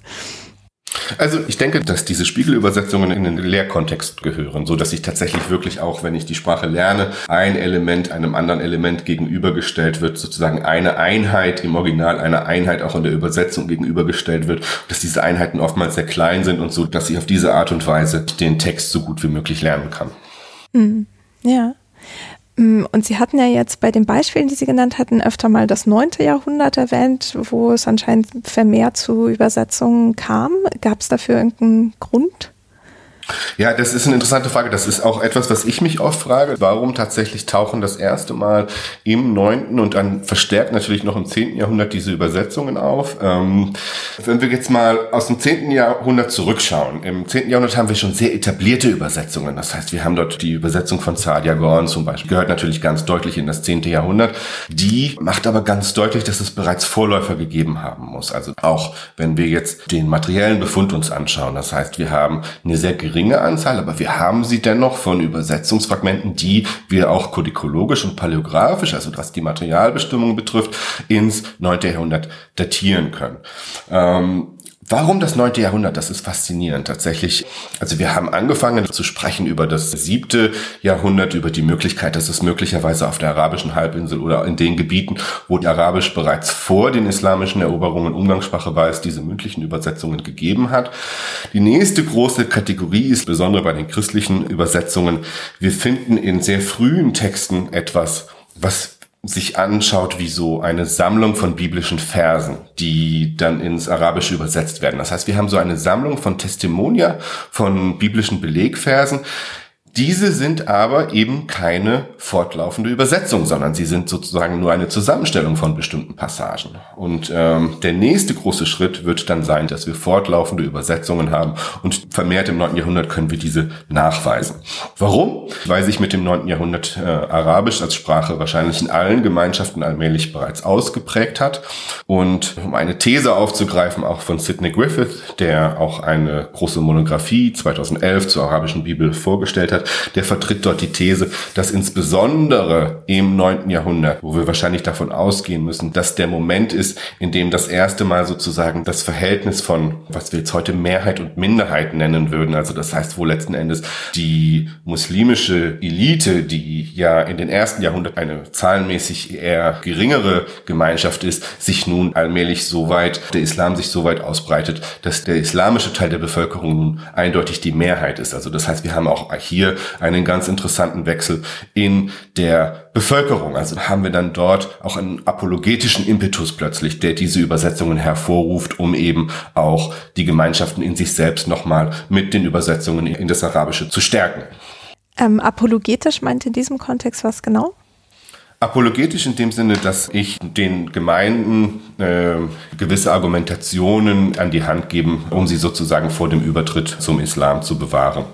Also ich denke, dass diese Spiegelübersetzungen in den Lehrkontext gehören, so dass ich tatsächlich wirklich auch, wenn ich die Sprache lerne, ein Element einem anderen Element gegenübergestellt wird, sozusagen eine Einheit im Original, eine Einheit auch in der Übersetzung gegenübergestellt wird, dass diese Einheiten oftmals sehr klein sind und so, dass ich auf diese Art und Weise den Text so gut wie möglich lernen kann. Mhm. Ja. Mm, und Sie hatten ja jetzt bei den Beispielen, die Sie genannt hatten, öfter mal das neunte Jahrhundert erwähnt, wo es anscheinend vermehrt zu Übersetzungen kam. Gab es dafür irgendeinen Grund? Ja, das ist eine interessante Frage. Das ist auch etwas, was ich mich oft frage. Warum tatsächlich tauchen das erste Mal im neunten und dann verstärkt natürlich noch im zehnten Jahrhundert diese Übersetzungen auf? Ähm, wenn wir jetzt mal aus dem zehnten Jahrhundert zurückschauen. Im zehnten Jahrhundert haben wir schon sehr etablierte Übersetzungen. Das heißt, wir haben dort die Übersetzung von Saadia Gorn zum Beispiel. Gehört natürlich ganz deutlich in das zehnte Jahrhundert. Die macht aber ganz deutlich, dass es bereits Vorläufer gegeben haben muss. Also auch wenn wir jetzt den materiellen Befund uns anschauen. Das heißt, wir haben eine sehr geringe Anzahl, aber wir haben sie dennoch von Übersetzungsfragmenten, die wir auch kodikologisch und paläografisch, also was die Materialbestimmung betrifft, ins 9. Jahrhundert datieren können. Ähm, Warum das neunte Jahrhundert? Das ist faszinierend tatsächlich. Also wir haben angefangen zu sprechen über das siebte Jahrhundert, über die Möglichkeit, dass es möglicherweise auf der arabischen Halbinsel oder in den Gebieten, wo die Arabisch bereits vor den islamischen Eroberungen Umgangssprache war, es diese mündlichen Übersetzungen gegeben hat. Die nächste große Kategorie ist besonders bei den christlichen Übersetzungen. Wir finden in sehr frühen Texten etwas, was sich anschaut wie so eine Sammlung von biblischen Versen, die dann ins Arabische übersetzt werden. Das heißt, wir haben so eine Sammlung von Testimonia, von biblischen Belegversen, diese sind aber eben keine fortlaufende Übersetzung, sondern sie sind sozusagen nur eine Zusammenstellung von bestimmten Passagen. Und ähm, der nächste große Schritt wird dann sein, dass wir fortlaufende Übersetzungen haben und vermehrt im 9. Jahrhundert können wir diese nachweisen. Warum? Weil sich mit dem 9. Jahrhundert äh, Arabisch als Sprache wahrscheinlich in allen Gemeinschaften allmählich bereits ausgeprägt hat. Und um eine These aufzugreifen, auch von Sidney Griffith, der auch eine große Monographie 2011 zur arabischen Bibel vorgestellt hat, der vertritt dort die These, dass insbesondere im neunten Jahrhundert, wo wir wahrscheinlich davon ausgehen müssen, dass der Moment ist, in dem das erste Mal sozusagen das Verhältnis von, was wir jetzt heute Mehrheit und Minderheit nennen würden, also das heißt, wo letzten Endes die muslimische Elite, die ja in den ersten Jahrhunderten eine zahlenmäßig eher geringere Gemeinschaft ist, sich nun allmählich so weit, der Islam sich so weit ausbreitet, dass der islamische Teil der Bevölkerung nun eindeutig die Mehrheit ist. Also das heißt, wir haben auch hier einen ganz interessanten Wechsel in der Bevölkerung. Also haben wir dann dort auch einen apologetischen Impetus plötzlich, der diese Übersetzungen hervorruft, um eben auch die Gemeinschaften in sich selbst nochmal mit den Übersetzungen in das Arabische zu stärken. Ähm, apologetisch meint in diesem Kontext was genau? Apologetisch in dem Sinne, dass ich den Gemeinden äh, gewisse Argumentationen an die Hand geben, um sie sozusagen vor dem Übertritt zum Islam zu bewahren.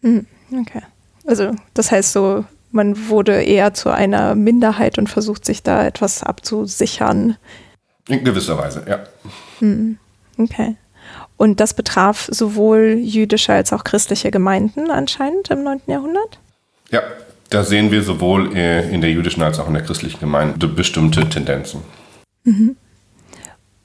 Mhm. Okay. Also das heißt so, man wurde eher zu einer Minderheit und versucht sich da etwas abzusichern. In gewisser Weise, ja. Hm. Okay. Und das betraf sowohl jüdische als auch christliche Gemeinden anscheinend im 9. Jahrhundert? Ja, da sehen wir sowohl äh, in der jüdischen als auch in der christlichen Gemeinde bestimmte Tendenzen. Mhm.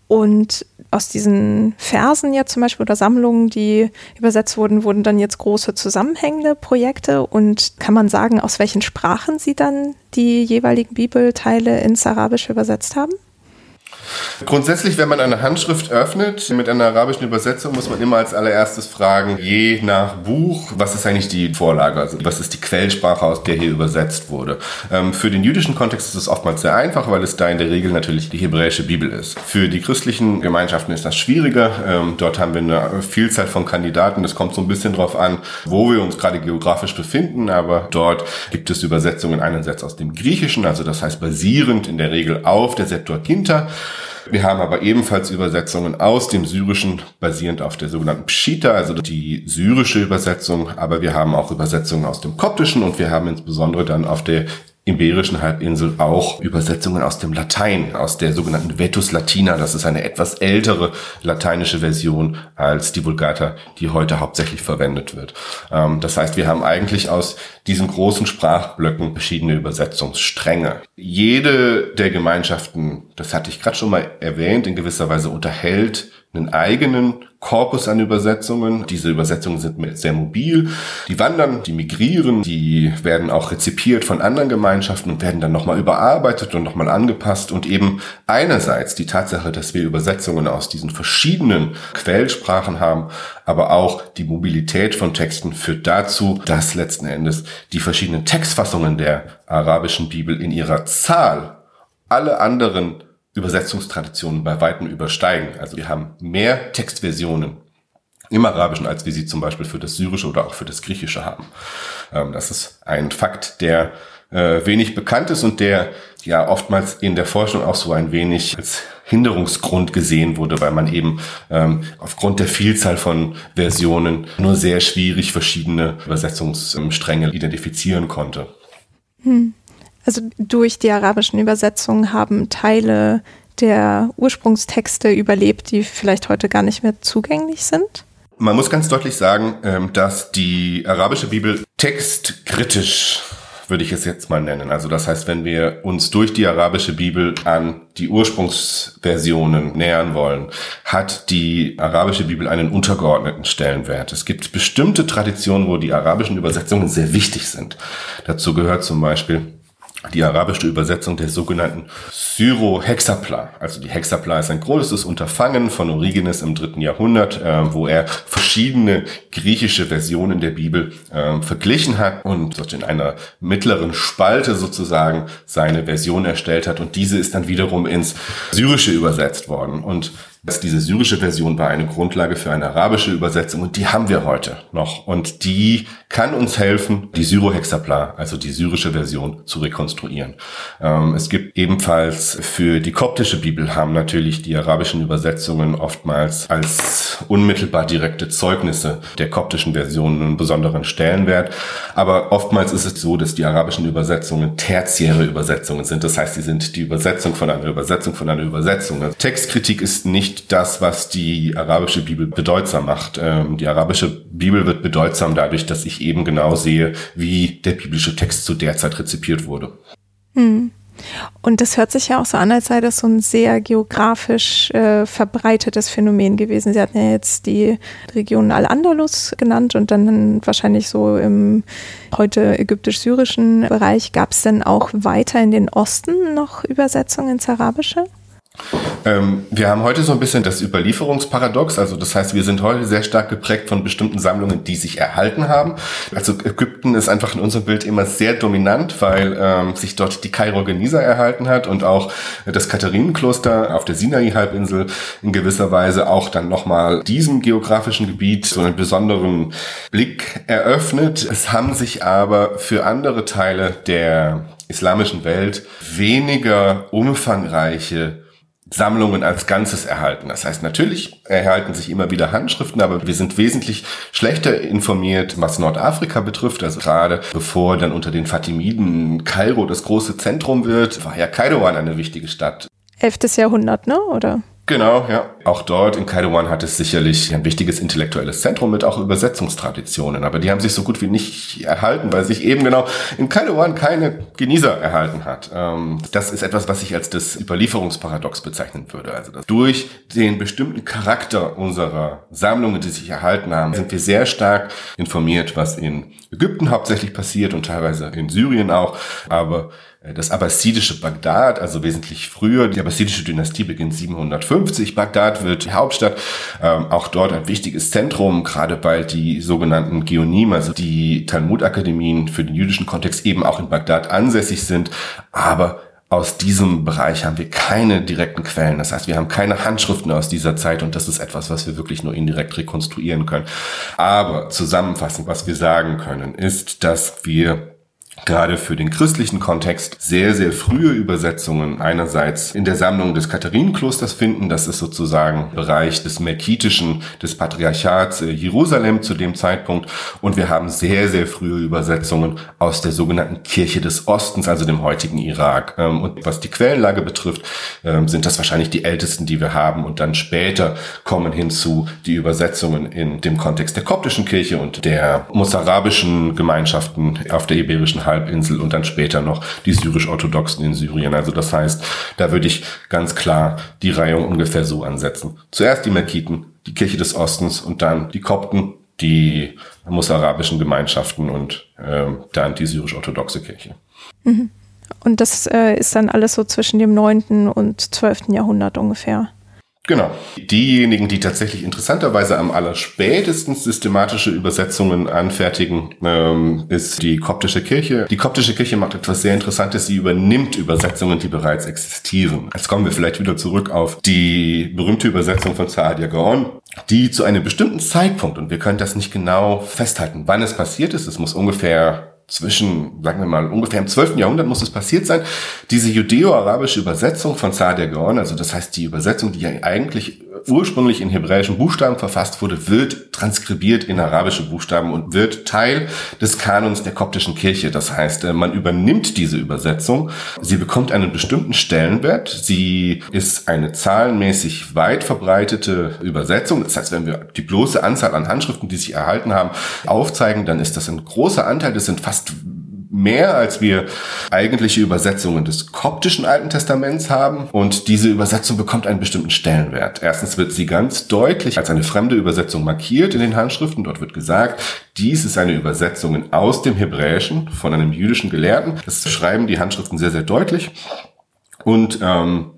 Und aus diesen Versen jetzt zum Beispiel oder Sammlungen, die übersetzt wurden, wurden dann jetzt große zusammenhängende Projekte. Und kann man sagen, aus welchen Sprachen Sie dann die jeweiligen Bibelteile ins Arabische übersetzt haben? Grundsätzlich, wenn man eine Handschrift öffnet mit einer arabischen Übersetzung, muss man immer als allererstes fragen, je nach Buch, was ist eigentlich die Vorlage, also was ist die Quellsprache, aus der hier übersetzt wurde. Ähm, für den jüdischen Kontext ist es oftmals sehr einfach, weil es da in der Regel natürlich die hebräische Bibel ist. Für die christlichen Gemeinschaften ist das schwieriger. Ähm, dort haben wir eine Vielzahl von Kandidaten. Das kommt so ein bisschen drauf an, wo wir uns gerade geografisch befinden, aber dort gibt es Übersetzungen einerseits aus dem Griechischen, also das heißt basierend in der Regel auf der Septuaginta. Wir haben aber ebenfalls Übersetzungen aus dem Syrischen, basierend auf der sogenannten Pshita, also die syrische Übersetzung. Aber wir haben auch Übersetzungen aus dem Koptischen und wir haben insbesondere dann auf der Iberischen Halbinsel auch Übersetzungen aus dem Latein, aus der sogenannten Vetus Latina. Das ist eine etwas ältere lateinische Version als die Vulgata, die heute hauptsächlich verwendet wird. Ähm, das heißt, wir haben eigentlich aus diesen großen Sprachblöcken verschiedene Übersetzungsstränge. Jede der Gemeinschaften, das hatte ich gerade schon mal erwähnt, in gewisser Weise unterhält einen eigenen Korpus an Übersetzungen. Diese Übersetzungen sind sehr mobil. Die wandern, die migrieren, die werden auch rezipiert von anderen Gemeinschaften und werden dann nochmal überarbeitet und nochmal angepasst. Und eben einerseits die Tatsache, dass wir Übersetzungen aus diesen verschiedenen Quellsprachen haben, aber auch die Mobilität von Texten führt dazu, dass letzten Endes die verschiedenen Textfassungen der arabischen Bibel in ihrer Zahl alle anderen Übersetzungstraditionen bei Weitem übersteigen. Also wir haben mehr Textversionen im Arabischen, als wir sie zum Beispiel für das Syrische oder auch für das Griechische haben. Ähm, das ist ein Fakt, der äh, wenig bekannt ist und der ja oftmals in der Forschung auch so ein wenig als Hinderungsgrund gesehen wurde, weil man eben ähm, aufgrund der Vielzahl von Versionen nur sehr schwierig verschiedene Übersetzungsstränge identifizieren konnte. Hm. Also durch die arabischen Übersetzungen haben Teile der Ursprungstexte überlebt, die vielleicht heute gar nicht mehr zugänglich sind? Man muss ganz deutlich sagen, ähm, dass die arabische Bibel textkritisch würde ich es jetzt mal nennen. Also das heißt, wenn wir uns durch die arabische Bibel an die Ursprungsversionen nähern wollen, hat die arabische Bibel einen untergeordneten Stellenwert. Es gibt bestimmte Traditionen, wo die arabischen Übersetzungen sehr wichtig sind. Dazu gehört zum Beispiel die arabische Übersetzung der sogenannten Syro-Hexapla. Also die Hexapla ist ein großes Unterfangen von Origenes im dritten Jahrhundert, äh, wo er verschiedene griechische Versionen der Bibel äh, verglichen hat und dort in einer mittleren Spalte sozusagen seine Version erstellt hat und diese ist dann wiederum ins Syrische übersetzt worden. Und dass diese syrische Version war eine Grundlage für eine arabische Übersetzung und die haben wir heute noch. Und die kann uns helfen, die Syrohexapla, also die syrische Version, zu rekonstruieren. Ähm, es gibt ebenfalls für die koptische Bibel haben natürlich die arabischen Übersetzungen oftmals als unmittelbar direkte Zeugnisse der koptischen Version einen besonderen Stellenwert. Aber oftmals ist es so, dass die arabischen Übersetzungen tertiäre Übersetzungen sind. Das heißt, sie sind die Übersetzung von einer Übersetzung von einer Übersetzung. Also Textkritik ist nicht das, was die arabische Bibel bedeutsam macht. Ähm, die arabische Bibel wird bedeutsam dadurch, dass ich eben genau sehe, wie der biblische Text zu der Zeit rezipiert wurde. Hm. Und das hört sich ja auch so an, als sei das so ein sehr geografisch äh, verbreitetes Phänomen gewesen. Sie hatten ja jetzt die Region Al-Andalus genannt und dann wahrscheinlich so im heute ägyptisch-syrischen Bereich. Gab es denn auch weiter in den Osten noch Übersetzungen ins Arabische? Ähm, wir haben heute so ein bisschen das Überlieferungsparadox. Also das heißt, wir sind heute sehr stark geprägt von bestimmten Sammlungen, die sich erhalten haben. Also Ägypten ist einfach in unserem Bild immer sehr dominant, weil ähm, sich dort die Kairo Geniza erhalten hat und auch das Katharinenkloster auf der Sinai-Halbinsel in gewisser Weise auch dann nochmal diesem geografischen Gebiet so einen besonderen Blick eröffnet. Es haben sich aber für andere Teile der islamischen Welt weniger umfangreiche Sammlungen als Ganzes erhalten. Das heißt, natürlich erhalten sich immer wieder Handschriften, aber wir sind wesentlich schlechter informiert, was Nordafrika betrifft. Also gerade bevor dann unter den Fatimiden Kairo das große Zentrum wird, war ja Kairouan eine wichtige Stadt. 11. Jahrhundert, ne? Oder? Genau, ja. auch dort in Kairouan hat es sicherlich ein wichtiges intellektuelles Zentrum mit auch Übersetzungstraditionen, aber die haben sich so gut wie nicht erhalten, weil sich eben genau in Kairouan keine Genießer erhalten hat. Ähm, das ist etwas, was ich als das Überlieferungsparadox bezeichnen würde. Also durch den bestimmten Charakter unserer Sammlungen, die sich erhalten haben, sind wir sehr stark informiert, was in Ägypten hauptsächlich passiert und teilweise in Syrien auch, aber das abbasidische Bagdad, also wesentlich früher. Die abbasidische Dynastie beginnt 750. Bagdad wird die Hauptstadt. Ähm, auch dort ein wichtiges Zentrum, gerade weil die sogenannten Geonim, also die Talmud-Akademien für den jüdischen Kontext eben auch in Bagdad ansässig sind. Aber aus diesem Bereich haben wir keine direkten Quellen. Das heißt, wir haben keine Handschriften aus dieser Zeit und das ist etwas, was wir wirklich nur indirekt rekonstruieren können. Aber zusammenfassend, was wir sagen können, ist, dass wir gerade für den christlichen Kontext sehr, sehr frühe Übersetzungen einerseits in der Sammlung des Katharienklosters finden. Das ist sozusagen Bereich des Melkitischen, des Patriarchats äh, Jerusalem zu dem Zeitpunkt. Und wir haben sehr, sehr frühe Übersetzungen aus der sogenannten Kirche des Ostens, also dem heutigen Irak. Ähm, und was die Quellenlage betrifft, ähm, sind das wahrscheinlich die ältesten, die wir haben. Und dann später kommen hinzu die Übersetzungen in dem Kontext der koptischen Kirche und der mosarabischen Gemeinschaften auf der iberischen Halbinsel und dann später noch die syrisch-orthodoxen in Syrien. Also das heißt, da würde ich ganz klar die Reihung ungefähr so ansetzen. Zuerst die Melkiten, die Kirche des Ostens und dann die Kopten, die mosarabischen Gemeinschaften und äh, dann die syrisch-orthodoxe Kirche. Mhm. Und das äh, ist dann alles so zwischen dem 9. und 12. Jahrhundert ungefähr. Genau. Diejenigen, die tatsächlich interessanterweise am allerspätesten systematische Übersetzungen anfertigen, ähm, ist die koptische Kirche. Die koptische Kirche macht etwas sehr Interessantes. Sie übernimmt Übersetzungen, die bereits existieren. Jetzt kommen wir vielleicht wieder zurück auf die berühmte Übersetzung von Saadia Gaon, die zu einem bestimmten Zeitpunkt, und wir können das nicht genau festhalten, wann es passiert ist, es muss ungefähr zwischen, sagen wir mal, ungefähr im 12. Jahrhundert muss es passiert sein, diese judäo-arabische Übersetzung von Sa'd Gaon, also das heißt die Übersetzung, die ja eigentlich ursprünglich in hebräischen Buchstaben verfasst wurde, wird transkribiert in arabische Buchstaben und wird Teil des Kanons der koptischen Kirche. Das heißt, äh, man übernimmt diese Übersetzung, sie bekommt einen bestimmten Stellenwert, sie ist eine zahlenmäßig weit verbreitete Übersetzung. Das heißt, wenn wir die bloße Anzahl an Handschriften, die sich erhalten haben, aufzeigen, dann ist das ein großer Anteil, das sind fast mehr, als wir eigentliche Übersetzungen des koptischen Alten Testaments haben. Und diese Übersetzung bekommt einen bestimmten Stellenwert. Erstens wird sie ganz deutlich als eine fremde Übersetzung markiert in den Handschriften. Dort wird gesagt, dies ist eine Übersetzung aus dem Hebräischen von einem jüdischen Gelehrten. Das schreiben die Handschriften sehr, sehr deutlich. Und ähm,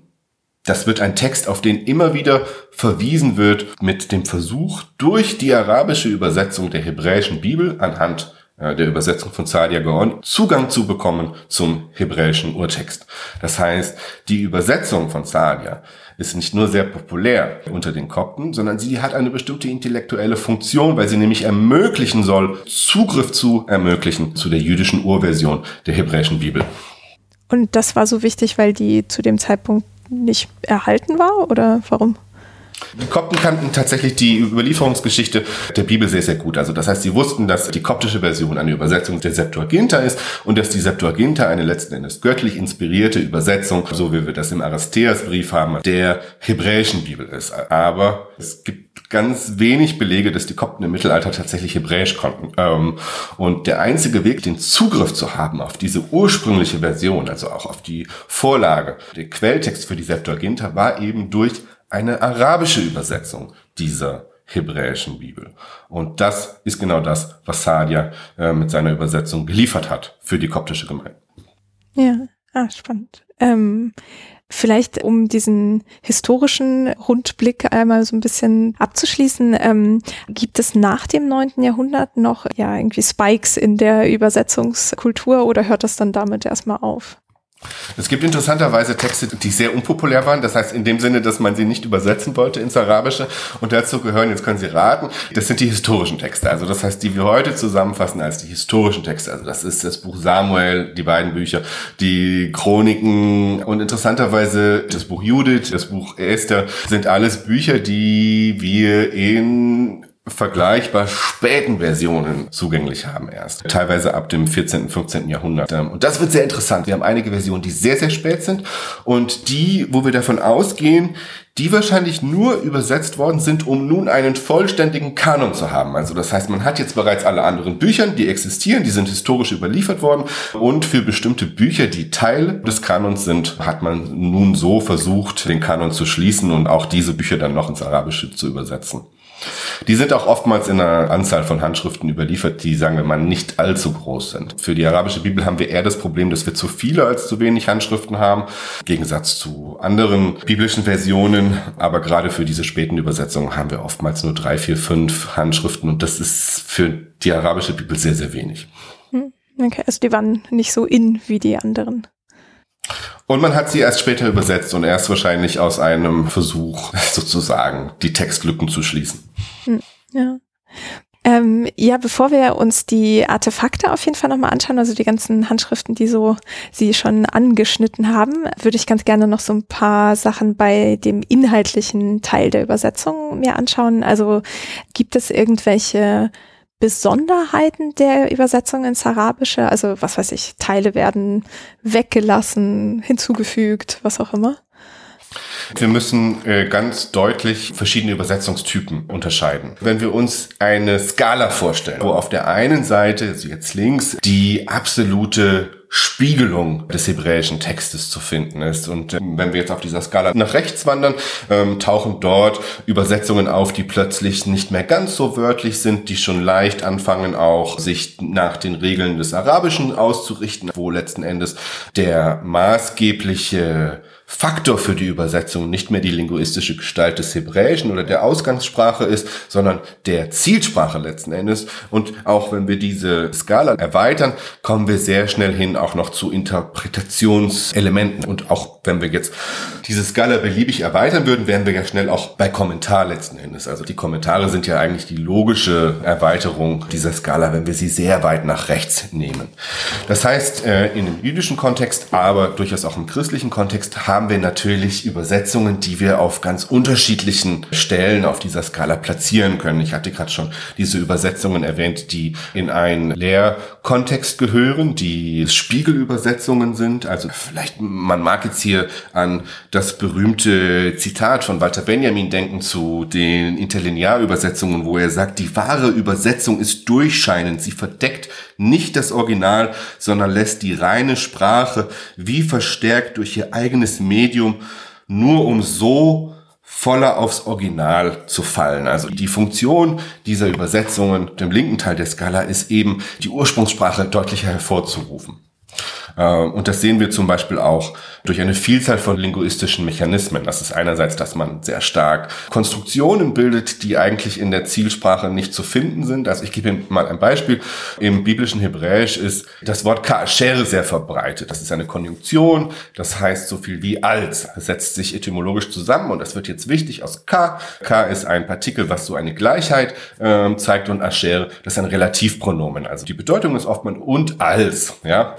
das wird ein Text, auf den immer wieder verwiesen wird mit dem Versuch, durch die arabische Übersetzung der hebräischen Bibel anhand der Übersetzung von Sadia Gaon Zugang zu bekommen zum hebräischen Urtext. Das heißt, die Übersetzung von Sadia ist nicht nur sehr populär unter den Kopten, sondern sie hat eine bestimmte intellektuelle Funktion, weil sie nämlich ermöglichen soll, Zugriff zu ermöglichen zu der jüdischen Urversion der hebräischen Bibel. Und das war so wichtig, weil die zu dem Zeitpunkt nicht erhalten war oder warum? Die Kopten kannten tatsächlich die Überlieferungsgeschichte der Bibel sehr, sehr gut. Also das heißt, sie wussten, dass die koptische Version eine Übersetzung der Septuaginta ist und dass die Septuaginta eine letzten Endes göttlich inspirierte Übersetzung, so wie wir das im Aristeas-Brief haben, der hebräischen Bibel ist. Aber es gibt ganz wenig Belege, dass die Kopten im Mittelalter tatsächlich Hebräisch konnten. Ähm, und der einzige Weg, den Zugriff zu haben auf diese ursprüngliche Version, also auch auf die Vorlage, der Quelltext für die Septuaginta, war eben durch eine arabische Übersetzung dieser hebräischen Bibel. Und das ist genau das, was Sadia äh, mit seiner Übersetzung geliefert hat für die koptische Gemeinde. Ja, ah, spannend. Ähm, vielleicht, um diesen historischen Rundblick einmal so ein bisschen abzuschließen, ähm, gibt es nach dem neunten Jahrhundert noch ja irgendwie Spikes in der Übersetzungskultur oder hört das dann damit erstmal auf? Es gibt interessanterweise Texte, die sehr unpopulär waren. Das heißt in dem Sinne, dass man sie nicht übersetzen wollte ins Arabische. Und dazu gehören, jetzt können Sie raten, das sind die historischen Texte. Also das heißt, die wir heute zusammenfassen als die historischen Texte. Also das ist das Buch Samuel, die beiden Bücher, die Chroniken und interessanterweise das Buch Judith, das Buch Esther sind alles Bücher, die wir in vergleichbar späten Versionen zugänglich haben erst. Teilweise ab dem 14., 15. Jahrhundert. Ähm, und das wird sehr interessant. Wir haben einige Versionen, die sehr, sehr spät sind und die, wo wir davon ausgehen, die wahrscheinlich nur übersetzt worden sind, um nun einen vollständigen Kanon zu haben. Also das heißt, man hat jetzt bereits alle anderen Bücher, die existieren, die sind historisch überliefert worden und für bestimmte Bücher, die Teil des Kanons sind, hat man nun so versucht, den Kanon zu schließen und auch diese Bücher dann noch ins Arabische zu übersetzen. Die sind auch oftmals in einer Anzahl von Handschriften überliefert, die, sagen wir mal, nicht allzu groß sind. Für die arabische Bibel haben wir eher das Problem, dass wir zu viele als zu wenig Handschriften haben, im Gegensatz zu anderen biblischen Versionen. Aber gerade für diese späten Übersetzungen haben wir oftmals nur drei, vier, fünf Handschriften und das ist für die arabische Bibel sehr, sehr wenig. Hm, okay, also die waren nicht so in wie die anderen. Und man hat sie erst später übersetzt und erst wahrscheinlich aus einem Versuch, sozusagen, die Textlücken zu schließen. Hm, ja. Ähm, ja, bevor wir uns die Artefakte auf jeden Fall nochmal anschauen, also die ganzen Handschriften, die so Sie schon angeschnitten haben, würde ich ganz gerne noch so ein paar Sachen bei dem inhaltlichen Teil der Übersetzung mir anschauen. Also gibt es irgendwelche Besonderheiten der Übersetzung ins Arabische? Also was weiß ich, Teile werden weggelassen, hinzugefügt, was auch immer? Wir müssen äh, ganz deutlich verschiedene Übersetzungstypen unterscheiden. Wenn wir uns eine Skala vorstellen, wo auf der einen Seite, also jetzt links, die absolute Spiegelung des hebräischen Textes zu finden ist. Und äh, wenn wir jetzt auf dieser Skala nach rechts wandern, ähm, tauchen dort Übersetzungen auf, die plötzlich nicht mehr ganz so wörtlich sind, die schon leicht anfangen auch sich nach den Regeln des Arabischen auszurichten, wo letzten Endes der maßgebliche Faktor für die Übersetzung nicht mehr die linguistische Gestalt des Hebräischen oder der Ausgangssprache ist, sondern der Zielsprache letzten Endes. Und auch wenn wir diese Skala erweitern, kommen wir sehr schnell hin auch noch zu Interpretationselementen. Und auch wenn wir jetzt diese Skala beliebig erweitern würden, wären wir ja schnell auch bei Kommentar letzten Endes. Also die Kommentare sind ja eigentlich die logische Erweiterung dieser Skala, wenn wir sie sehr weit nach rechts nehmen. Das heißt, äh, in dem jüdischen Kontext, aber durchaus auch im christlichen Kontext haben wir natürlich Übersetzungen, die wir auf ganz unterschiedlichen Stellen auf dieser Skala platzieren können. Ich hatte gerade schon diese Übersetzungen erwähnt, die in einen Lehrkontext gehören, die Spiegelübersetzungen sind. Also vielleicht, man mag jetzt hier an das berühmte Zitat von Walter Benjamin denken zu den Interlinearübersetzungen, wo er sagt, die wahre Übersetzung ist durchscheinend. Sie verdeckt nicht das Original, sondern lässt die reine Sprache wie verstärkt durch ihr eigenes Medium nur um so voller aufs Original zu fallen. Also die Funktion dieser Übersetzungen, dem linken Teil der Skala, ist eben die Ursprungssprache deutlicher hervorzurufen. Ähm, und das sehen wir zum Beispiel auch durch eine Vielzahl von linguistischen Mechanismen. Das ist einerseits, dass man sehr stark Konstruktionen bildet, die eigentlich in der Zielsprache nicht zu finden sind. Also ich gebe Ihnen mal ein Beispiel. Im biblischen Hebräisch ist das Wort ka'asher sehr verbreitet. Das ist eine Konjunktion, das heißt so viel wie als. Es setzt sich etymologisch zusammen und das wird jetzt wichtig aus ka. Ka ist ein Partikel, was so eine Gleichheit äh, zeigt und asher, das ist ein Relativpronomen. Also die Bedeutung ist oft man und als. Ja,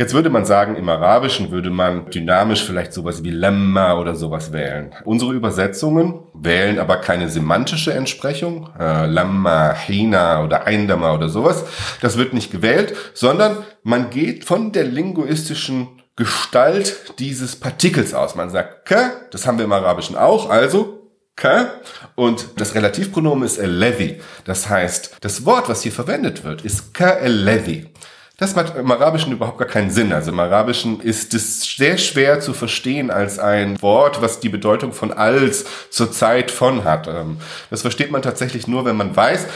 Jetzt würde man sagen, im Arabischen würde man dynamisch vielleicht sowas wie Lemma oder sowas wählen. Unsere Übersetzungen wählen aber keine semantische Entsprechung, äh, Lemma, Hina oder Eindama oder sowas. Das wird nicht gewählt, sondern man geht von der linguistischen Gestalt dieses Partikels aus. Man sagt ke, das haben wir im Arabischen auch, also ke und das Relativpronomen ist elevi. Das heißt, das Wort, was hier verwendet wird, ist ke elevi. Das macht im Arabischen überhaupt gar keinen Sinn. Also im Arabischen ist es sehr schwer zu verstehen als ein Wort, was die Bedeutung von als zur Zeit von hat. Ähm, das versteht man tatsächlich nur, wenn man weiß,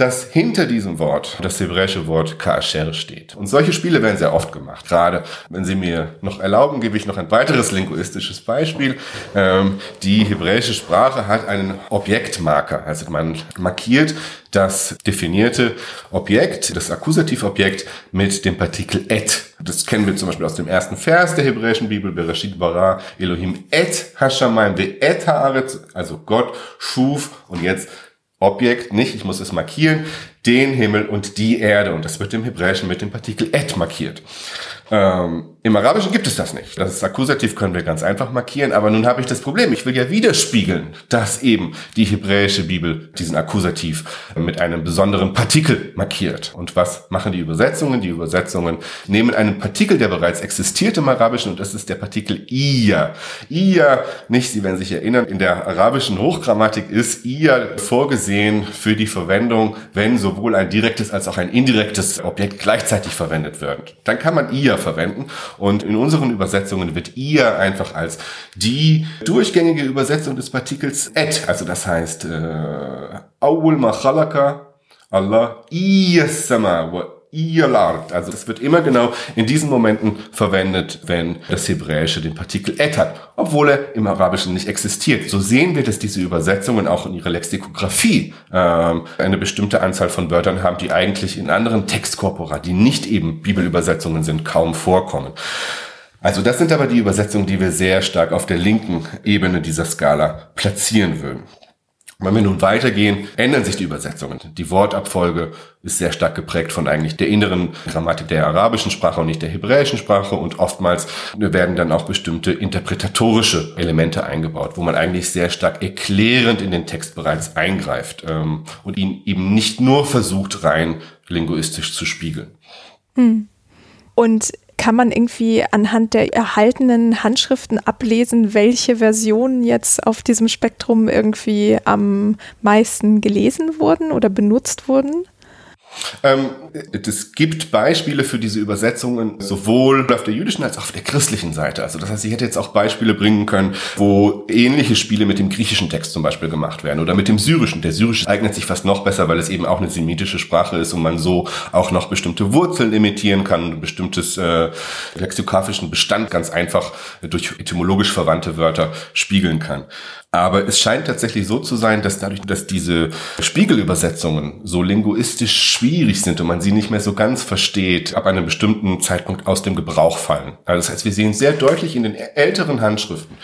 dass hinter diesem Wort das hebräische Wort Kasher steht. Und solche Spiele werden sehr oft gemacht. Gerade wenn Sie mir noch erlauben, gebe ich noch ein weiteres linguistisches Beispiel. Ähm, die hebräische Sprache hat einen Objektmarker. Also man markiert das definierte Objekt, das Akkusativobjekt mit dem Partikel et. Das kennen wir zum Beispiel aus dem ersten Vers der hebräischen Bibel, Bereshit bara Elohim et hashamayim ve et haaretz, also Gott schuf und jetzt Objekt nicht, ich muss es markieren. den Himmel und die Erde. Und das wird im Hebräischen mit dem Partikel et markiert. Ähm, Im Arabischen gibt es das nicht. Das Akkusativ können wir ganz einfach markieren, aber nun habe ich das Problem, ich will ja widerspiegeln, dass eben die hebräische Bibel diesen Akkusativ mit einem besonderen Partikel markiert. Und was machen die Übersetzungen? Die Übersetzungen nehmen einen Partikel, der bereits existiert im Arabischen, und das ist der Partikel ia. Ia, nicht, Sie werden sich erinnern, in der arabischen Hochgrammatik ist ia vorgesehen für die Verwendung, wenn sowohl ein direktes als auch ein indirektes Objekt gleichzeitig verwendet wird. Dann kann man ia verwenden. Und in unseren Übersetzungen wird ihr einfach als die durchgängige Übersetzung des Partikels et, also das heißt, äh, Allah, ihr sama Lard. Also es wird immer genau in diesen Momenten verwendet, wenn das Hebräische den Partikel et hat, obwohl er im Arabischen nicht existiert. So sehen wir, dass diese Übersetzungen auch in ihrer Lexikographie ähm, eine bestimmte Anzahl von Wörtern haben, die eigentlich in anderen Textkorpora, die nicht eben Bibelübersetzungen sind, kaum vorkommen. Also das sind aber die Übersetzungen, die wir sehr stark auf der linken Ebene dieser Skala platzieren würden. Wenn wir nun weitergehen, ändern sich die Übersetzungen. Die Wortabfolge ist sehr stark geprägt von eigentlich der inneren Grammatik der arabischen Sprache und nicht der hebräischen Sprache und oftmals werden dann auch bestimmte interpretatorische Elemente eingebaut, wo man eigentlich sehr stark erklärend in den Text bereits eingreift ähm, und ihn eben nicht nur versucht, rein linguistisch zu spiegeln. Hm. Und kann man irgendwie anhand der erhaltenen Handschriften ablesen, welche Versionen jetzt auf diesem Spektrum irgendwie am meisten gelesen wurden oder benutzt wurden? Ähm, es gibt Beispiele für diese Übersetzungen sowohl auf der jüdischen als auch auf der christlichen Seite. Also das heißt, ich hätte jetzt auch Beispiele bringen können, wo ähnliche Spiele mit dem griechischen Text zum Beispiel gemacht werden oder mit dem syrischen. Der syrische eignet sich fast noch besser, weil es eben auch eine semitische Sprache ist und man so auch noch bestimmte Wurzeln imitieren kann, bestimmtes äh, lexikografischen Bestand ganz einfach durch etymologisch verwandte Wörter spiegeln kann. Aber es scheint tatsächlich so zu sein, dass dadurch, dass diese Spiegelübersetzungen so linguistisch schwierig sind und man sie nicht mehr so ganz versteht, ab einem bestimmten Zeitpunkt aus dem Gebrauch fallen. Also das heißt, wir sehen sehr deutlich in den älteren Handschriften,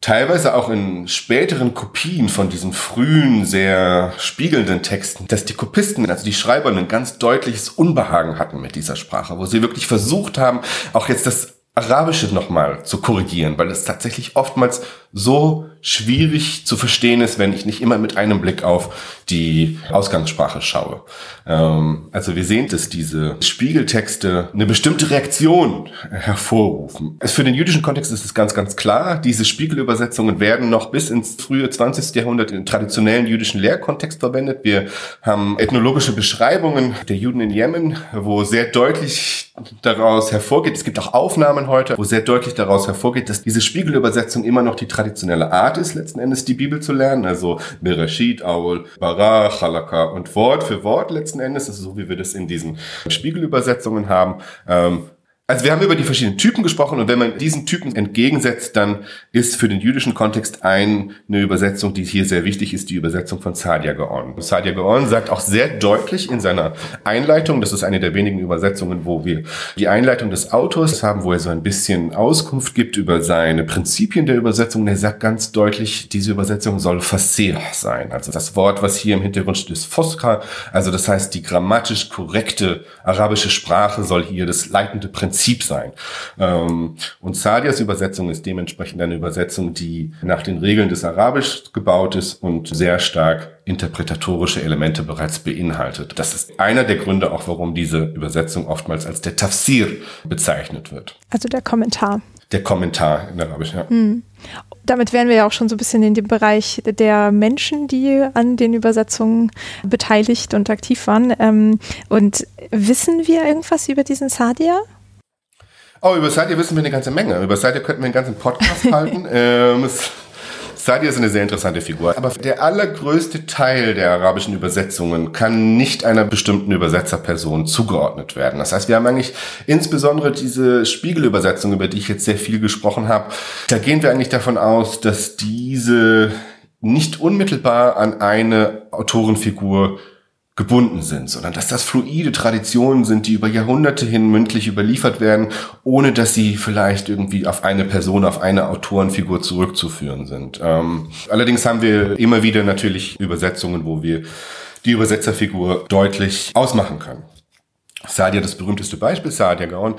teilweise auch in späteren Kopien von diesen frühen, sehr spiegelnden Texten, dass die Kopisten, also die Schreiber, ein ganz deutliches Unbehagen hatten mit dieser Sprache, wo sie wirklich versucht haben, auch jetzt das Arabische nochmal zu korrigieren, weil es tatsächlich oftmals so schwierig zu verstehen ist, wenn ich nicht immer mit einem Blick auf die Ausgangssprache schaue. Ähm, also wir sehen, dass diese Spiegeltexte eine bestimmte Reaktion hervorrufen. Für den jüdischen Kontext ist es ganz, ganz klar, diese Spiegelübersetzungen werden noch bis ins frühe 20. Jahrhundert in traditionellen jüdischen Lehrkontext verwendet. Wir haben ethnologische Beschreibungen der Juden in Jemen, wo sehr deutlich daraus hervorgeht, es gibt auch Aufnahmen heute, wo sehr deutlich daraus hervorgeht, dass diese Spiegelübersetzung immer noch die traditionelle Art ist, letzten Endes die Bibel zu lernen. Also Bereshit, Aul, Bara, Chalaka und Wort für Wort letzten Endes, also so wie wir das in diesen Spiegelübersetzungen haben. Ähm, also wir haben über die verschiedenen Typen gesprochen und wenn man diesen Typen entgegensetzt, dann ist für den jüdischen Kontext eine Übersetzung, die hier sehr wichtig ist, die Übersetzung von Sadia Gaon. Sadia Gaon sagt auch sehr deutlich in seiner Einleitung, das ist eine der wenigen Übersetzungen, wo wir die Einleitung des Autors haben, wo er so ein bisschen Auskunft gibt über seine Prinzipien der Übersetzung. Er sagt ganz deutlich, diese Übersetzung soll Fasir sein. Also das Wort, was hier im Hintergrund steht, ist Foska. Also das heißt, die grammatisch korrekte arabische Sprache soll hier das leitende Prinzip Prinzip sein. Ähm, und Sadias Übersetzung ist dementsprechend eine Übersetzung, die nach den Regeln des Arabisch gebaut ist und sehr stark interpretatorische Elemente bereits beinhaltet. Das ist einer der Gründe auch, warum diese Übersetzung oftmals als der Tafsir bezeichnet wird. Also der Kommentar. Der Kommentar in Arabisch, ja. Mhm. Damit wären wir ja auch schon so ein bisschen in dem Bereich der Menschen, die an den Übersetzungen beteiligt und aktiv waren. Ähm, und wissen wir irgendwas über diesen Sadia? Oh, über Sadia wissen wir eine ganze Menge. Über Sadia könnten wir einen ganzen Podcast halten. Ähm, Sadia ist eine sehr interessante Figur. Aber der allergrößte Teil der arabischen Übersetzungen kann nicht einer bestimmten Übersetzerperson zugeordnet werden. Das heißt, wir haben eigentlich insbesondere diese Spiegelübersetzung, über die ich jetzt sehr viel gesprochen habe. Da gehen wir eigentlich davon aus, dass diese nicht unmittelbar an eine Autorenfigur gebunden sind, sondern dass das fluide Traditionen sind, die über Jahrhunderte hin mündlich überliefert werden, ohne dass sie vielleicht irgendwie auf eine Person, auf eine Autorenfigur zurückzuführen sind. Ähm, allerdings haben wir immer wieder natürlich Übersetzungen, wo wir die Übersetzerfigur deutlich ausmachen können. Sadia, das berühmteste Beispiel, Sadia Gaon,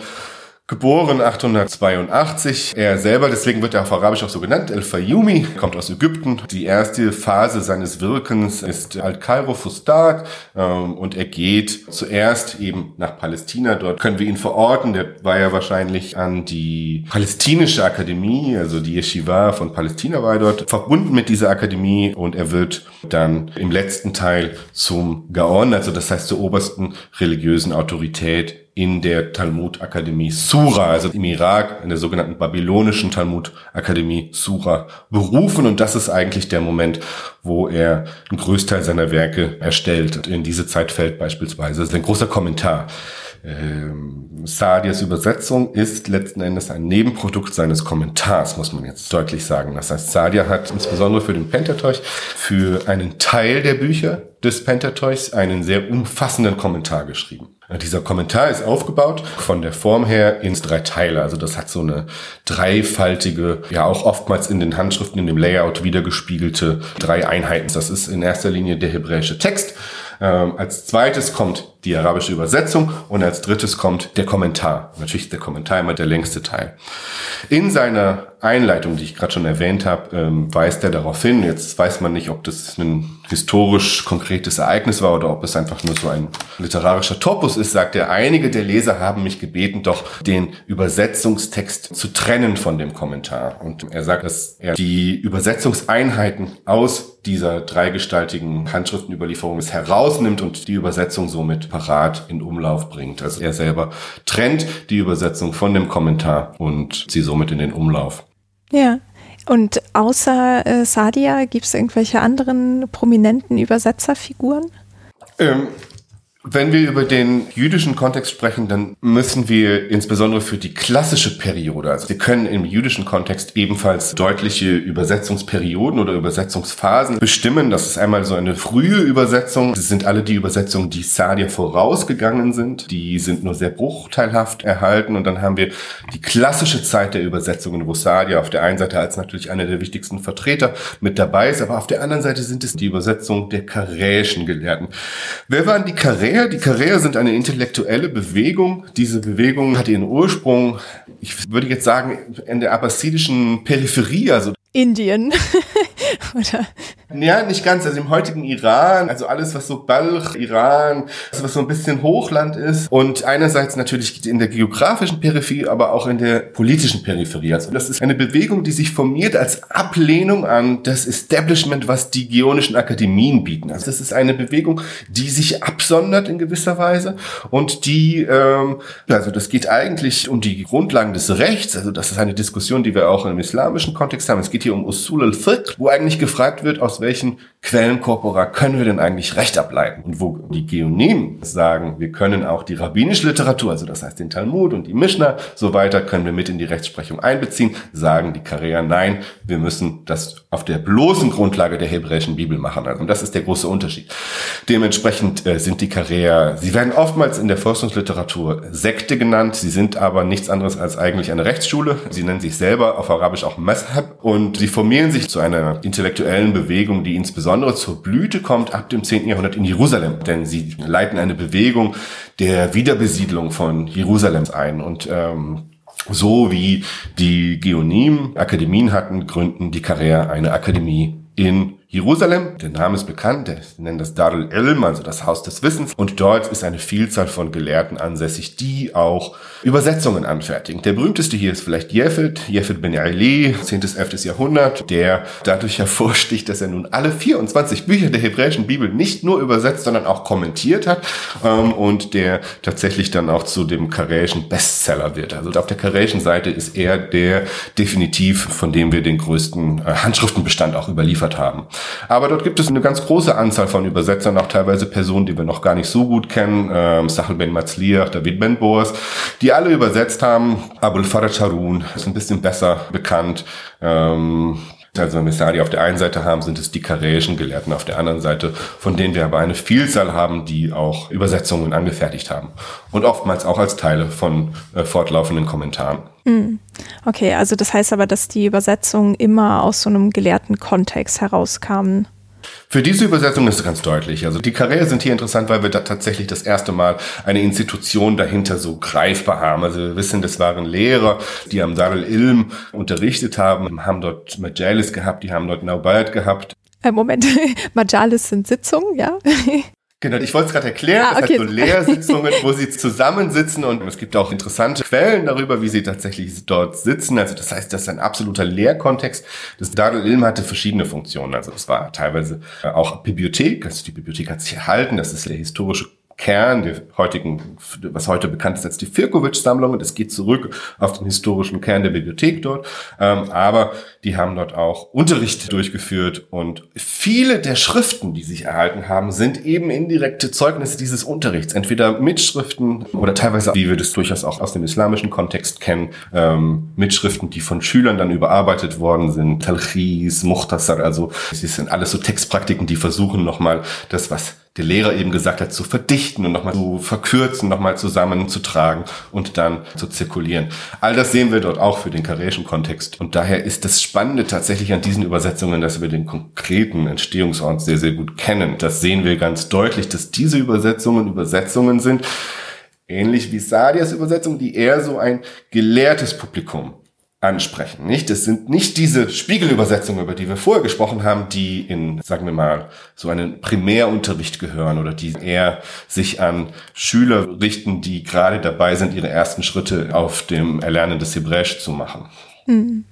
Geboren 882. Er selber, deswegen wird er auf Arabisch auch so genannt, El-Fayoumi, kommt aus Ägypten. Die erste Phase seines Wirkens ist Al-Kairo Fustat ähm, und er geht zuerst eben nach Palästina. Dort können wir ihn verorten. Der war ja wahrscheinlich an die Palästinische Akademie, also die Yeshiva von Palästina war dort verbunden mit dieser Akademie und er wird dann im letzten Teil zum Gaon, also das heißt zur obersten religiösen Autorität in der Talmud-Akademie Sura, also im Irak, in der sogenannten babylonischen Talmud-Akademie Sura berufen. Und das ist eigentlich der Moment, wo er einen Größteil seiner Werke erstellt. Und in diese Zeit fällt beispielsweise ein großer Kommentar. Ähm, Sadias Übersetzung ist letzten Endes ein Nebenprodukt seines Kommentars, muss man jetzt deutlich sagen. Das heißt, Sadia hat insbesondere für den Pentateuch, für einen Teil der Bücher des Pentateuchs einen sehr umfassenden Kommentar geschrieben. Dieser Kommentar ist aufgebaut von der Form her ins drei Teile. Also das hat so eine dreifaltige, ja auch oftmals in den Handschriften, in dem Layout wiedergespiegelte drei Einheiten. Das ist in erster Linie der hebräische Text. Ähm, als zweites kommt die arabische Übersetzung und als drittes kommt der Kommentar. Natürlich ist der Kommentar immer der längste Teil. In seiner Einleitung, die ich gerade schon erwähnt habe, ähm, weist er darauf hin, jetzt weiß man nicht, ob das ein historisch konkretes Ereignis war oder ob es einfach nur so ein literarischer Topos ist, sagt er, einige der Leser haben mich gebeten, doch den Übersetzungstext zu trennen von dem Kommentar. Und er sagt, dass er die Übersetzungseinheiten aus dieser dreigestaltigen Handschriftenüberlieferung herausnimmt und die Übersetzung somit parat in Umlauf bringt. Also er selber trennt die Übersetzung von dem Kommentar und sie somit in den Umlauf. Ja. Und außer äh, Sadia gibt es irgendwelche anderen prominenten Übersetzerfiguren? Ähm, wenn wir über den jüdischen Kontext sprechen, dann müssen wir insbesondere für die klassische Periode, also wir können im jüdischen Kontext ebenfalls deutliche Übersetzungsperioden oder Übersetzungsphasen bestimmen. Das ist einmal so eine frühe Übersetzung. Das sind alle die Übersetzungen, die Sadia vorausgegangen sind. Die sind nur sehr bruchteilhaft erhalten. Und dann haben wir die klassische Zeit der Übersetzungen, wo Sadia auf der einen Seite als natürlich einer der wichtigsten Vertreter mit dabei ist, aber auf der anderen Seite sind es die Übersetzungen der karäischen Gelehrten. Wer waren die Karäer? Carrère. Die Carrère sind eine intellektuelle Bewegung. Diese Bewegung hat ihren Ursprung, ich würde jetzt sagen, in der abbasidischen Peripherie, also Indien. Oder? Ja, nicht ganz. Also im heutigen Iran, also alles, was so Balch, Iran, also was so ein bisschen Hochland ist. Und einerseits natürlich in der geografischen Peripherie, aber auch in der politischen Peripherie. Also das ist eine Bewegung, die sich formiert als Ablehnung an das Establishment, was die geonischen Akademien bieten. Also das ist eine Bewegung, die sich absondert in gewisser Weise und die, ähm, also das geht eigentlich um die Grundlagen des Rechts. Also das ist eine Diskussion, die wir auch im islamischen Kontext haben. Es geht hier um Usul al-Fiqh, wo eigentlich gefragt wird, aus welchen Quellenkorpora können wir denn eigentlich Recht ableiten? Und wo die Geonemen sagen, wir können auch die rabbinische Literatur, also das heißt den Talmud und die Mishnah, so weiter, können wir mit in die Rechtsprechung einbeziehen, sagen die Karriere, nein, wir müssen das auf der bloßen Grundlage der hebräischen Bibel machen. Also, und das ist der große Unterschied. Dementsprechend äh, sind die Karriere, sie werden oftmals in der Forschungsliteratur Sekte genannt, sie sind aber nichts anderes als eigentlich eine Rechtsschule. Sie nennen sich selber auf Arabisch auch Mazhab und sie formieren sich zu einer intellektuellen Bewegung, die insbesondere zur Blüte kommt ab dem 10. Jahrhundert in Jerusalem. Denn sie leiten eine Bewegung der Wiederbesiedlung von Jerusalem ein. Und ähm, so wie die Geonim Akademien hatten, gründen die Karriere eine Akademie in Jerusalem, der Name ist bekannt, wir nennen das Darul Ilm, also das Haus des Wissens. Und dort ist eine Vielzahl von Gelehrten ansässig, die auch Übersetzungen anfertigen. Der berühmteste hier ist vielleicht Jefid, Jefid ben Ali, 10. bis 11. Jahrhundert, der dadurch hervorsticht, dass er nun alle 24 Bücher der hebräischen Bibel nicht nur übersetzt, sondern auch kommentiert hat ähm, und der tatsächlich dann auch zu dem karäischen Bestseller wird. Also auf der karäischen Seite ist er der definitiv, von dem wir den größten äh, Handschriftenbestand auch überliefert haben. Aber dort gibt es eine ganz große Anzahl von Übersetzern, auch teilweise Personen, die wir noch gar nicht so gut kennen. Ähm, Sachel Ben Matzliach, David Ben Boas, die alle übersetzt haben. Abul Faraj Harun ist ein bisschen besser bekannt. Ähm, also wir Sadi auf der einen Seite haben, sind es die karäischen Gelehrten auf der anderen Seite, von denen wir aber eine Vielzahl haben, die auch Übersetzungen angefertigt haben. Und oftmals auch als Teile von äh, fortlaufenden Kommentaren. Hm. Okay, also das heißt aber, dass die Übersetzungen immer aus so einem gelehrten Kontext herauskamen. Für diese Übersetzung ist es ganz deutlich. Also die Karriere sind hier interessant, weil wir da tatsächlich das erste Mal eine Institution dahinter so greifbar haben. Also wir wissen, das waren Lehrer, die am Dar al-Ilm unterrichtet haben, haben dort Majalis gehabt, die haben dort Naubayat gehabt. Äh, Moment, Majalis sind Sitzungen, ja? Genau, ich wollte es gerade erklären. Ah, okay. Das heißt so Lehrsitzungen, wo sie zusammensitzen und es gibt auch interessante Quellen darüber, wie sie tatsächlich dort sitzen. Also das heißt, das ist ein absoluter Lehrkontext. Das Dadel Ilm hatte verschiedene Funktionen. Also das war teilweise auch Bibliothek. Also die Bibliothek hat sich erhalten. Das ist der historische Kern der heutigen, was heute bekannt ist als die Firkovic-Sammlung. Es geht zurück auf den historischen Kern der Bibliothek dort. Ähm, aber die haben dort auch Unterricht durchgeführt. Und viele der Schriften, die sich erhalten haben, sind eben indirekte Zeugnisse dieses Unterrichts. Entweder Mitschriften oder teilweise, wie wir das durchaus auch aus dem islamischen Kontext kennen, ähm, Mitschriften, die von Schülern dann überarbeitet worden sind. Talchis, Muhtasar, also es sind alles so Textpraktiken, die versuchen nochmal das, was der Lehrer eben gesagt hat, zu verdichten und nochmal zu verkürzen, nochmal zusammenzutragen und dann zu zirkulieren. All das sehen wir dort auch für den karäischen Kontext. Und daher ist das Spannende tatsächlich an diesen Übersetzungen, dass wir den konkreten Entstehungsort sehr, sehr gut kennen. Das sehen wir ganz deutlich, dass diese Übersetzungen Übersetzungen sind, ähnlich wie Sadias Übersetzung, die eher so ein gelehrtes Publikum ansprechen. Nicht? Es sind nicht diese Spiegelübersetzungen, über die wir vorher gesprochen haben, die in, sagen wir mal, so einen Primärunterricht gehören oder die eher sich an Schüler richten, die gerade dabei sind, ihre ersten Schritte auf dem Erlernen des Hebräisch zu machen. Hm.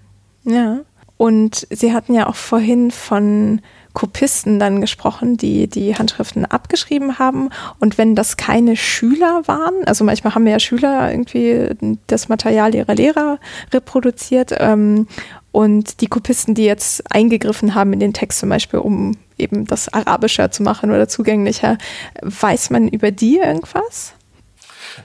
Ja. Und Sie hatten ja auch vorhin von Kopisten dann gesprochen, die die Handschriften abgeschrieben haben. Und wenn das keine Schüler waren, also manchmal haben ja Schüler irgendwie das Material ihrer Lehrer reproduziert ähm, und die Kopisten, die jetzt eingegriffen haben in den Text zum Beispiel, um eben das arabischer zu machen oder zugänglicher, weiß man über die irgendwas?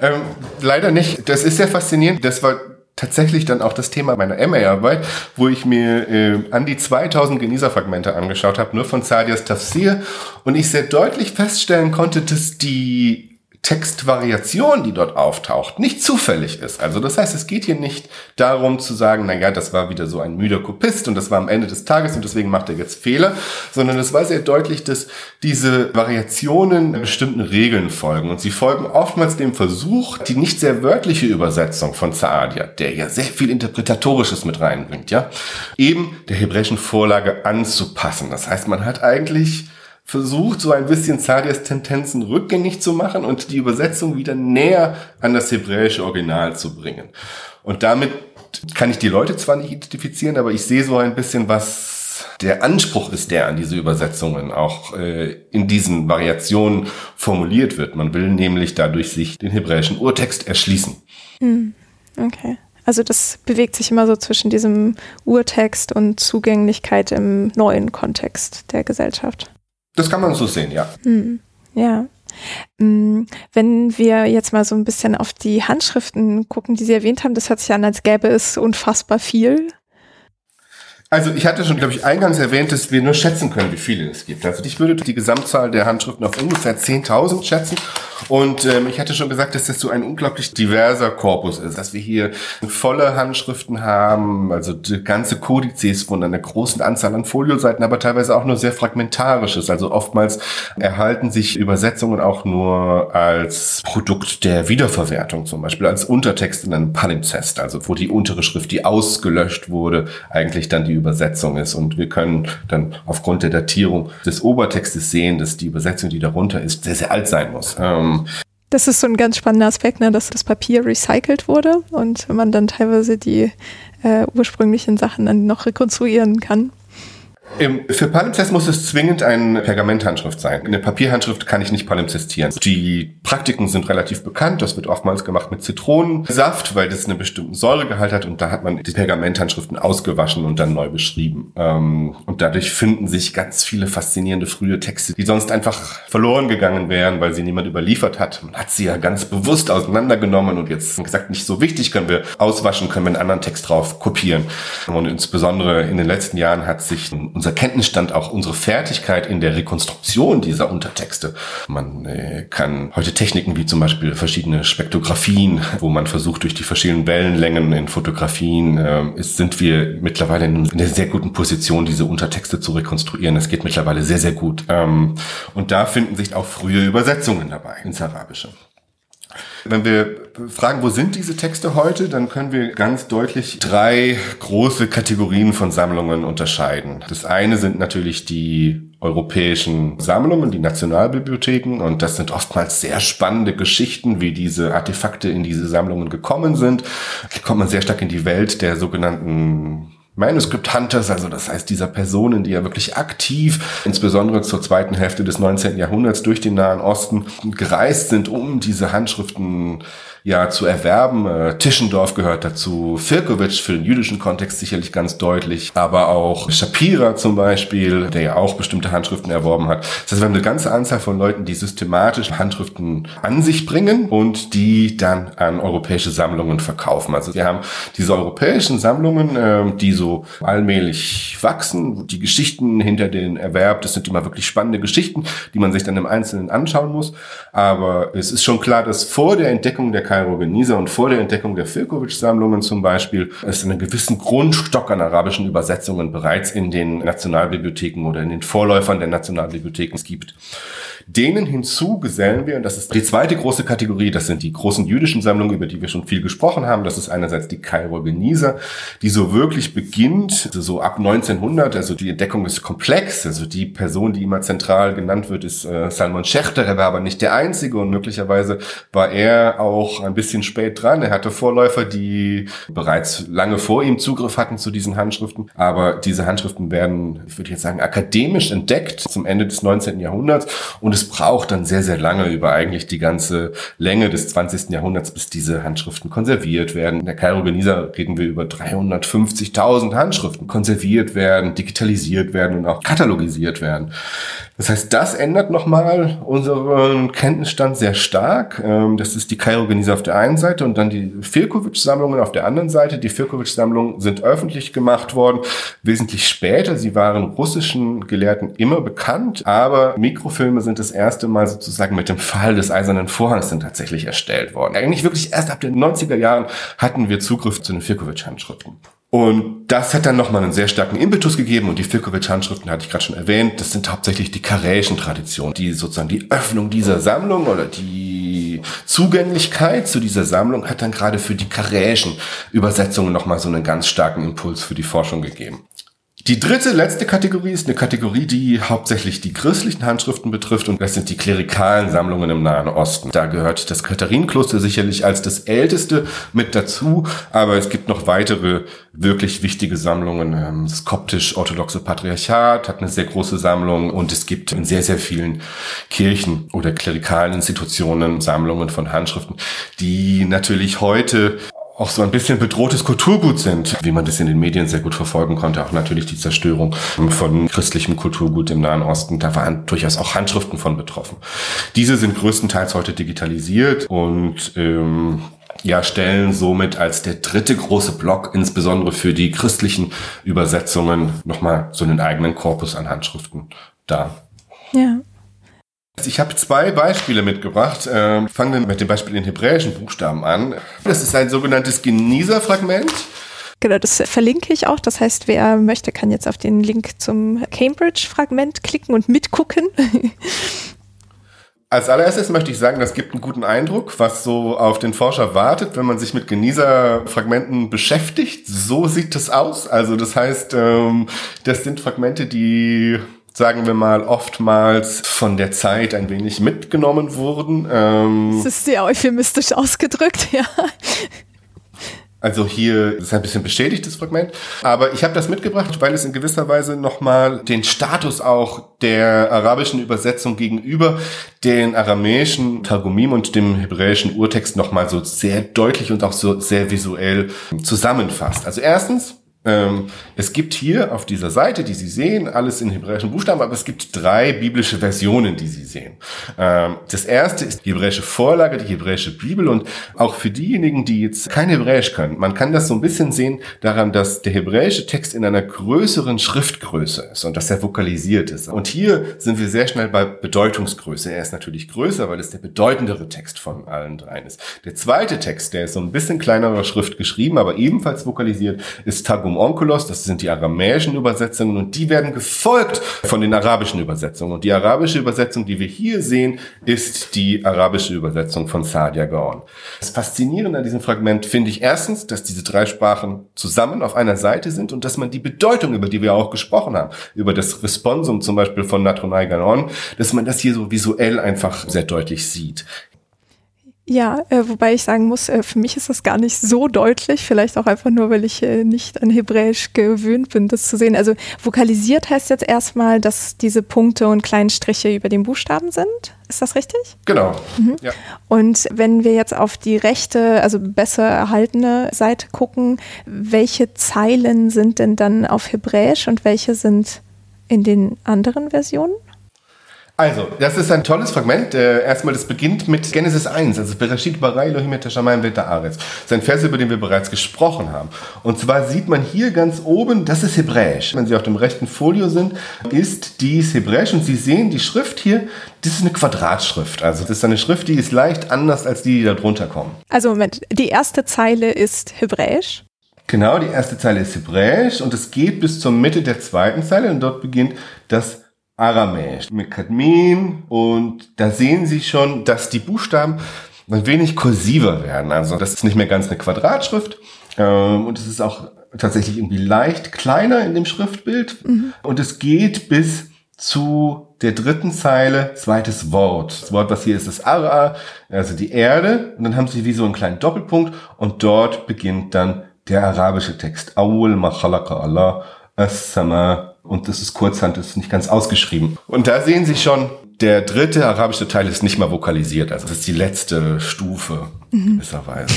Ähm, leider nicht. Das ist sehr faszinierend. Das war tatsächlich dann auch das Thema meiner MA-Arbeit, wo ich mir äh, an die 2000 Genießerfragmente angeschaut habe, nur von Sadias Tafsir, und ich sehr deutlich feststellen konnte, dass die Textvariation, die dort auftaucht, nicht zufällig ist. Also das heißt, es geht hier nicht darum zu sagen, na ja, das war wieder so ein müder Kopist und das war am Ende des Tages und deswegen macht er jetzt Fehler, sondern es war sehr deutlich, dass diese Variationen bestimmten Regeln folgen und sie folgen oftmals dem Versuch, die nicht sehr wörtliche Übersetzung von Saadia, der ja sehr viel Interpretatorisches mit reinbringt, ja, eben der hebräischen Vorlage anzupassen. Das heißt, man hat eigentlich versucht, so ein bisschen Zadias Tendenzen rückgängig zu machen und die Übersetzung wieder näher an das hebräische Original zu bringen. Und damit kann ich die Leute zwar nicht identifizieren, aber ich sehe so ein bisschen, was der Anspruch ist, der an diese Übersetzungen auch äh, in diesen Variationen formuliert wird. Man will nämlich dadurch sich den hebräischen Urtext erschließen. Hm, okay. Also das bewegt sich immer so zwischen diesem Urtext und Zugänglichkeit im neuen Kontext der Gesellschaft. Das kann man so sehen, ja. Hm, ja. Hm, wenn wir jetzt mal so ein bisschen auf die Handschriften gucken, die Sie erwähnt haben, das hört sich an, als gäbe es unfassbar viel. Also ich hatte schon, glaube ich, eingangs erwähnt, dass wir nur schätzen können, wie viele es gibt. Also ich würde die Gesamtzahl der Handschriften auf ungefähr 10.000 schätzen. Und ähm, ich hatte schon gesagt, dass das so ein unglaublich diverser Korpus ist. Dass wir hier volle Handschriften haben, also ganze Kodizes von einer großen Anzahl an Folioseiten, aber teilweise auch nur sehr fragmentarisches. Also oftmals erhalten sich Übersetzungen auch nur als Produkt der Wiederverwertung, zum Beispiel als Untertext in einem Palimpsest, also wo die untere Schrift, die ausgelöscht wurde, eigentlich dann die Übersetzung ist. Und wir können dann aufgrund der Datierung des Obertextes sehen, dass die Übersetzung, die darunter ist, sehr, sehr alt sein muss. Ähm, das ist so ein ganz spannender Aspekt, ne, dass das Papier recycelt wurde und man dann teilweise die äh, ursprünglichen Sachen dann noch rekonstruieren kann. Für Palimpsest muss es zwingend eine Pergamenthandschrift sein. Eine Papierhandschrift kann ich nicht palimpsestieren. Die Praktiken sind relativ bekannt. Das wird oftmals gemacht mit Zitronensaft, weil das einen bestimmten Säuregehalt hat und da hat man die Pergamenthandschriften ausgewaschen und dann neu beschrieben. Ähm, und dadurch finden sich ganz viele faszinierende frühe Texte, die sonst einfach verloren gegangen wären, weil sie niemand überliefert hat. Man hat sie ja ganz bewusst auseinandergenommen und jetzt gesagt, nicht so wichtig, können wir auswaschen, können wir einen anderen Text drauf kopieren. Und insbesondere in den letzten Jahren hat sich unser Kenntnisstand, auch unsere Fertigkeit in der Rekonstruktion dieser Untertexte. Man äh, kann heute Techniken wie zum Beispiel verschiedene Spektrographien, wo man versucht, durch die verschiedenen Wellenlängen in Fotografien, äh, ist, sind wir mittlerweile in einer sehr guten Position, diese Untertexte zu rekonstruieren. Das geht mittlerweile sehr, sehr gut. Ähm, und da finden sich auch frühe Übersetzungen dabei ins Arabische. Wenn wir fragen, wo sind diese Texte heute, dann können wir ganz deutlich drei große Kategorien von Sammlungen unterscheiden. Das eine sind natürlich die europäischen Sammlungen, die Nationalbibliotheken, und das sind oftmals sehr spannende Geschichten, wie diese Artefakte in diese Sammlungen gekommen sind. Hier kommt man sehr stark in die Welt der sogenannten Manuscript Hunters, also das heißt dieser Personen, die ja wirklich aktiv, insbesondere zur zweiten Hälfte des 19. Jahrhunderts durch den Nahen Osten gereist sind, um diese Handschriften ja zu erwerben. Äh, Tischendorf gehört dazu, Firkovic für den jüdischen Kontext sicherlich ganz deutlich, aber auch Shapira zum Beispiel, der ja auch bestimmte Handschriften erworben hat. Das heißt, wir haben eine ganze Anzahl von Leuten, die systematisch Handschriften an sich bringen und die dann an europäische Sammlungen verkaufen. Also wir haben diese europäischen Sammlungen, äh, die so allmählich wachsen. Die Geschichten hinter den Erwerb, das sind immer wirklich spannende Geschichten, die man sich dann im Einzelnen anschauen muss. Aber es ist schon klar, dass vor der Entdeckung der Kairo Geniza und vor der Entdeckung der Firkovic-Sammlungen zum Beispiel es einen gewissen Grundstock an arabischen Übersetzungen bereits in den Nationalbibliotheken oder in den Vorläufern der Nationalbibliotheken gibt. Denen hinzu gesellen wir, und das ist die zweite große Kategorie, das sind die großen jüdischen Sammlungen, über die wir schon viel gesprochen haben. Das ist einerseits die Kairo Geniza, die so wirklich beginnt, also so ab 1900, also die Entdeckung ist komplex, also die Person, die immer zentral genannt wird, ist äh, Salman Schechter, er war aber nicht der Einzige und möglicherweise war er auch ein bisschen spät dran. Er hatte Vorläufer, die bereits lange vor ihm Zugriff hatten zu diesen Handschriften, aber diese Handschriften werden, ich würde jetzt sagen, akademisch entdeckt zum Ende des 19. Jahrhunderts und es braucht dann sehr, sehr lange über eigentlich die ganze Länge des 20. Jahrhunderts, bis diese Handschriften konserviert werden. In der Kairo Geniza reden wir über 350.000 Handschriften konserviert werden, digitalisiert werden und auch katalogisiert werden. Das heißt, das ändert nochmal unseren Kenntnisstand sehr stark. Ähm, das ist die Kairo Geniza auf der einen Seite und dann die Firkovic-Sammlungen auf der anderen Seite. Die Firkovic-Sammlungen sind öffentlich gemacht worden, wesentlich später. Sie waren russischen Gelehrten immer bekannt, aber Mikrofilme sind das erste Mal sozusagen mit dem Fall des Eisernen Vorhangs dann tatsächlich erstellt worden. Eigentlich wirklich erst ab den 90er Jahren hatten wir Zugriff zu den Firkovic-Handschriften. Und das hat dann nochmal einen sehr starken Impetus gegeben und die Firkovic-Handschriften hatte ich gerade schon erwähnt. Das sind hauptsächlich die karäischen Traditionen, die sozusagen die Öffnung dieser Sammlung oder die Zugänglichkeit zu dieser Sammlung hat dann gerade für die karäischen Übersetzungen nochmal so einen ganz starken Impuls für die Forschung gegeben. Die dritte, letzte Kategorie ist eine Kategorie, die hauptsächlich die christlichen Handschriften betrifft und das sind die klerikalen Sammlungen im Nahen Osten. Da gehört das Katharinenkloster sicherlich als das älteste mit dazu, aber es gibt noch weitere wirklich wichtige Sammlungen. Ähm, das koptisch-orthodoxe Patriarchat hat eine sehr große Sammlung und es gibt in sehr, sehr vielen Kirchen oder klerikalen Institutionen Sammlungen von Handschriften, die natürlich heute auch so ein bisschen bedrohtes Kulturgut sind, wie man das in den Medien sehr gut verfolgen konnte. Auch natürlich die Zerstörung von christlichem Kulturgut im Nahen Osten. Da waren durchaus auch Handschriften von betroffen. Diese sind größtenteils heute digitalisiert und ähm, ja, stellen somit als der dritte große Block, insbesondere für die christlichen Übersetzungen, nochmal so einen eigenen Korpus an Handschriften dar. Ja. Ich habe zwei Beispiele mitgebracht. Ähm, fangen wir mit dem Beispiel in hebräischen Buchstaben an. Das ist ein sogenanntes Genießerfragment. Genau, das verlinke ich auch. Das heißt, wer möchte, kann jetzt auf den Link zum Cambridge-Fragment klicken und mitgucken. Als allererstes möchte ich sagen, das gibt einen guten Eindruck, was so auf den Forscher wartet, wenn man sich mit Genießerfragmenten beschäftigt. So sieht es aus. Also das heißt, ähm, das sind Fragmente, die sagen wir mal, oftmals von der Zeit ein wenig mitgenommen wurden. Ähm, das ist sehr euphemistisch ausgedrückt, ja. Also hier ist ein bisschen beschädigtes Fragment. Aber ich habe das mitgebracht, weil es in gewisser Weise nochmal den Status auch der arabischen Übersetzung gegenüber den aramäischen Targumim und dem hebräischen Urtext nochmal so sehr deutlich und auch so sehr visuell zusammenfasst. Also erstens, Ähm, es gibt hier auf dieser Seite, die Sie sehen, alles in hebräischen Buchstaben, aber es gibt drei biblische Versionen, die Sie sehen. Ähm, das erste ist die hebräische Vorlage, die hebräische Bibel und auch für diejenigen, die jetzt kein Hebräisch können, man kann das so ein bisschen sehen daran, dass der hebräische Text in einer größeren Schriftgröße ist und dass er vokalisiert ist. Und hier sind wir sehr schnell bei Bedeutungsgröße. Er ist natürlich größer, weil es der bedeutendere Text von allen dreien ist. Der zweite Text, der ist so ein bisschen kleinerer Schrift geschrieben, aber ebenfalls vokalisiert, ist Tagum Verbum das sind die aramäischen Übersetzungen und die werden gefolgt von den arabischen Übersetzungen. Und die arabische Übersetzung, die wir hier sehen, ist die arabische Übersetzung von Sadia Gaon. Das Faszinierende an diesem Fragment finde ich erstens, dass diese drei Sprachen zusammen auf einer Seite sind und dass man die Bedeutung, über die wir auch gesprochen haben, über das Responsum zum Beispiel von Natronai Gaon, dass man das hier so visuell einfach sehr deutlich sieht. Ja, äh, wobei ich sagen muss, äh, für mich ist das gar nicht so deutlich, vielleicht auch einfach nur, weil ich äh, nicht an Hebräisch gewöhnt bin, das zu sehen. Also vokalisiert heißt jetzt erstmal, dass diese Punkte und kleinen Striche über den Buchstaben sind. Ist das richtig? Genau. Mhm. Ja. Und wenn wir jetzt auf die rechte, also besser erhaltene Seite gucken, welche Zeilen sind denn dann auf Hebräisch und welche sind in den anderen Versionen? Also, das ist ein tolles Fragment. Äh, erstmal, das beginnt mit Genesis 1, also Bereshit bara Elohim et Hashamayim veta Aretz. Das ist ein Vers, über den wir bereits gesprochen haben. Und zwar sieht man hier ganz oben, das ist Hebräisch. Wenn Sie auf dem rechten Folio sind, ist dies Hebräisch und Sie sehen die Schrift hier, das ist eine Quadratschrift. Also, das ist eine Schrift, die ist leicht anders als die, die da drunter kommen. Also, Moment, die erste Zeile ist Hebräisch? Genau, die erste Zeile ist Hebräisch und es geht bis zur Mitte der zweiten Zeile und dort beginnt das Aramäisch mit Kadmin und da sehen Sie schon, dass die Buchstaben ein wenig kursiver werden. Also das ist nicht mehr ganz eine Quadratschrift ähm, und es ist auch tatsächlich irgendwie leicht kleiner in dem Schriftbild mhm. und es geht bis zu der dritten Zeile, zweites Wort. Das Wort, was hier ist, ist Ara, also die Erde. Und dann haben sie wie so einen kleinen Doppelpunkt und dort beginnt dann der arabische Text. Awul ma Allah as-sama und das ist kurzhand, ist nicht ganz ausgeschrieben. Und da sehen Sie schon, der dritte arabische Teil ist nicht mal vokalisiert, also das ist die letzte Stufe mhm. gewisserweise.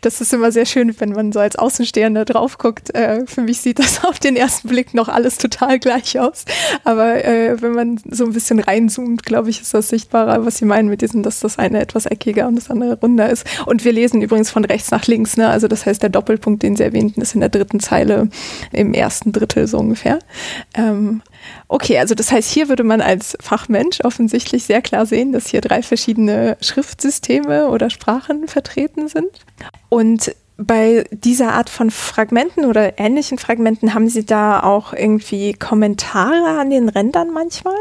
Das ist immer sehr schön, wenn man so als Außenstehender drauf guckt. Äh, für mich sieht das auf den ersten Blick noch alles total gleich aus. Aber äh, wenn man so ein bisschen reinzoomt, glaube ich, ist das sichtbarer, was Sie meinen mit diesem, dass das eine etwas eckiger und das andere runder ist. Und wir lesen übrigens von rechts nach links, ne? Also das heißt, der Doppelpunkt, den Sie erwähnten, ist in der dritten Zeile im ersten Drittel so ungefähr. Ähm, Okay, also das heißt, hier würde man als Fachmensch offensichtlich sehr klar sehen, dass hier drei verschiedene Schriftsysteme oder Sprachen vertreten sind. Und bei dieser Art von Fragmenten oder ähnlichen Fragmenten haben Sie da auch irgendwie Kommentare an den Rändern manchmal?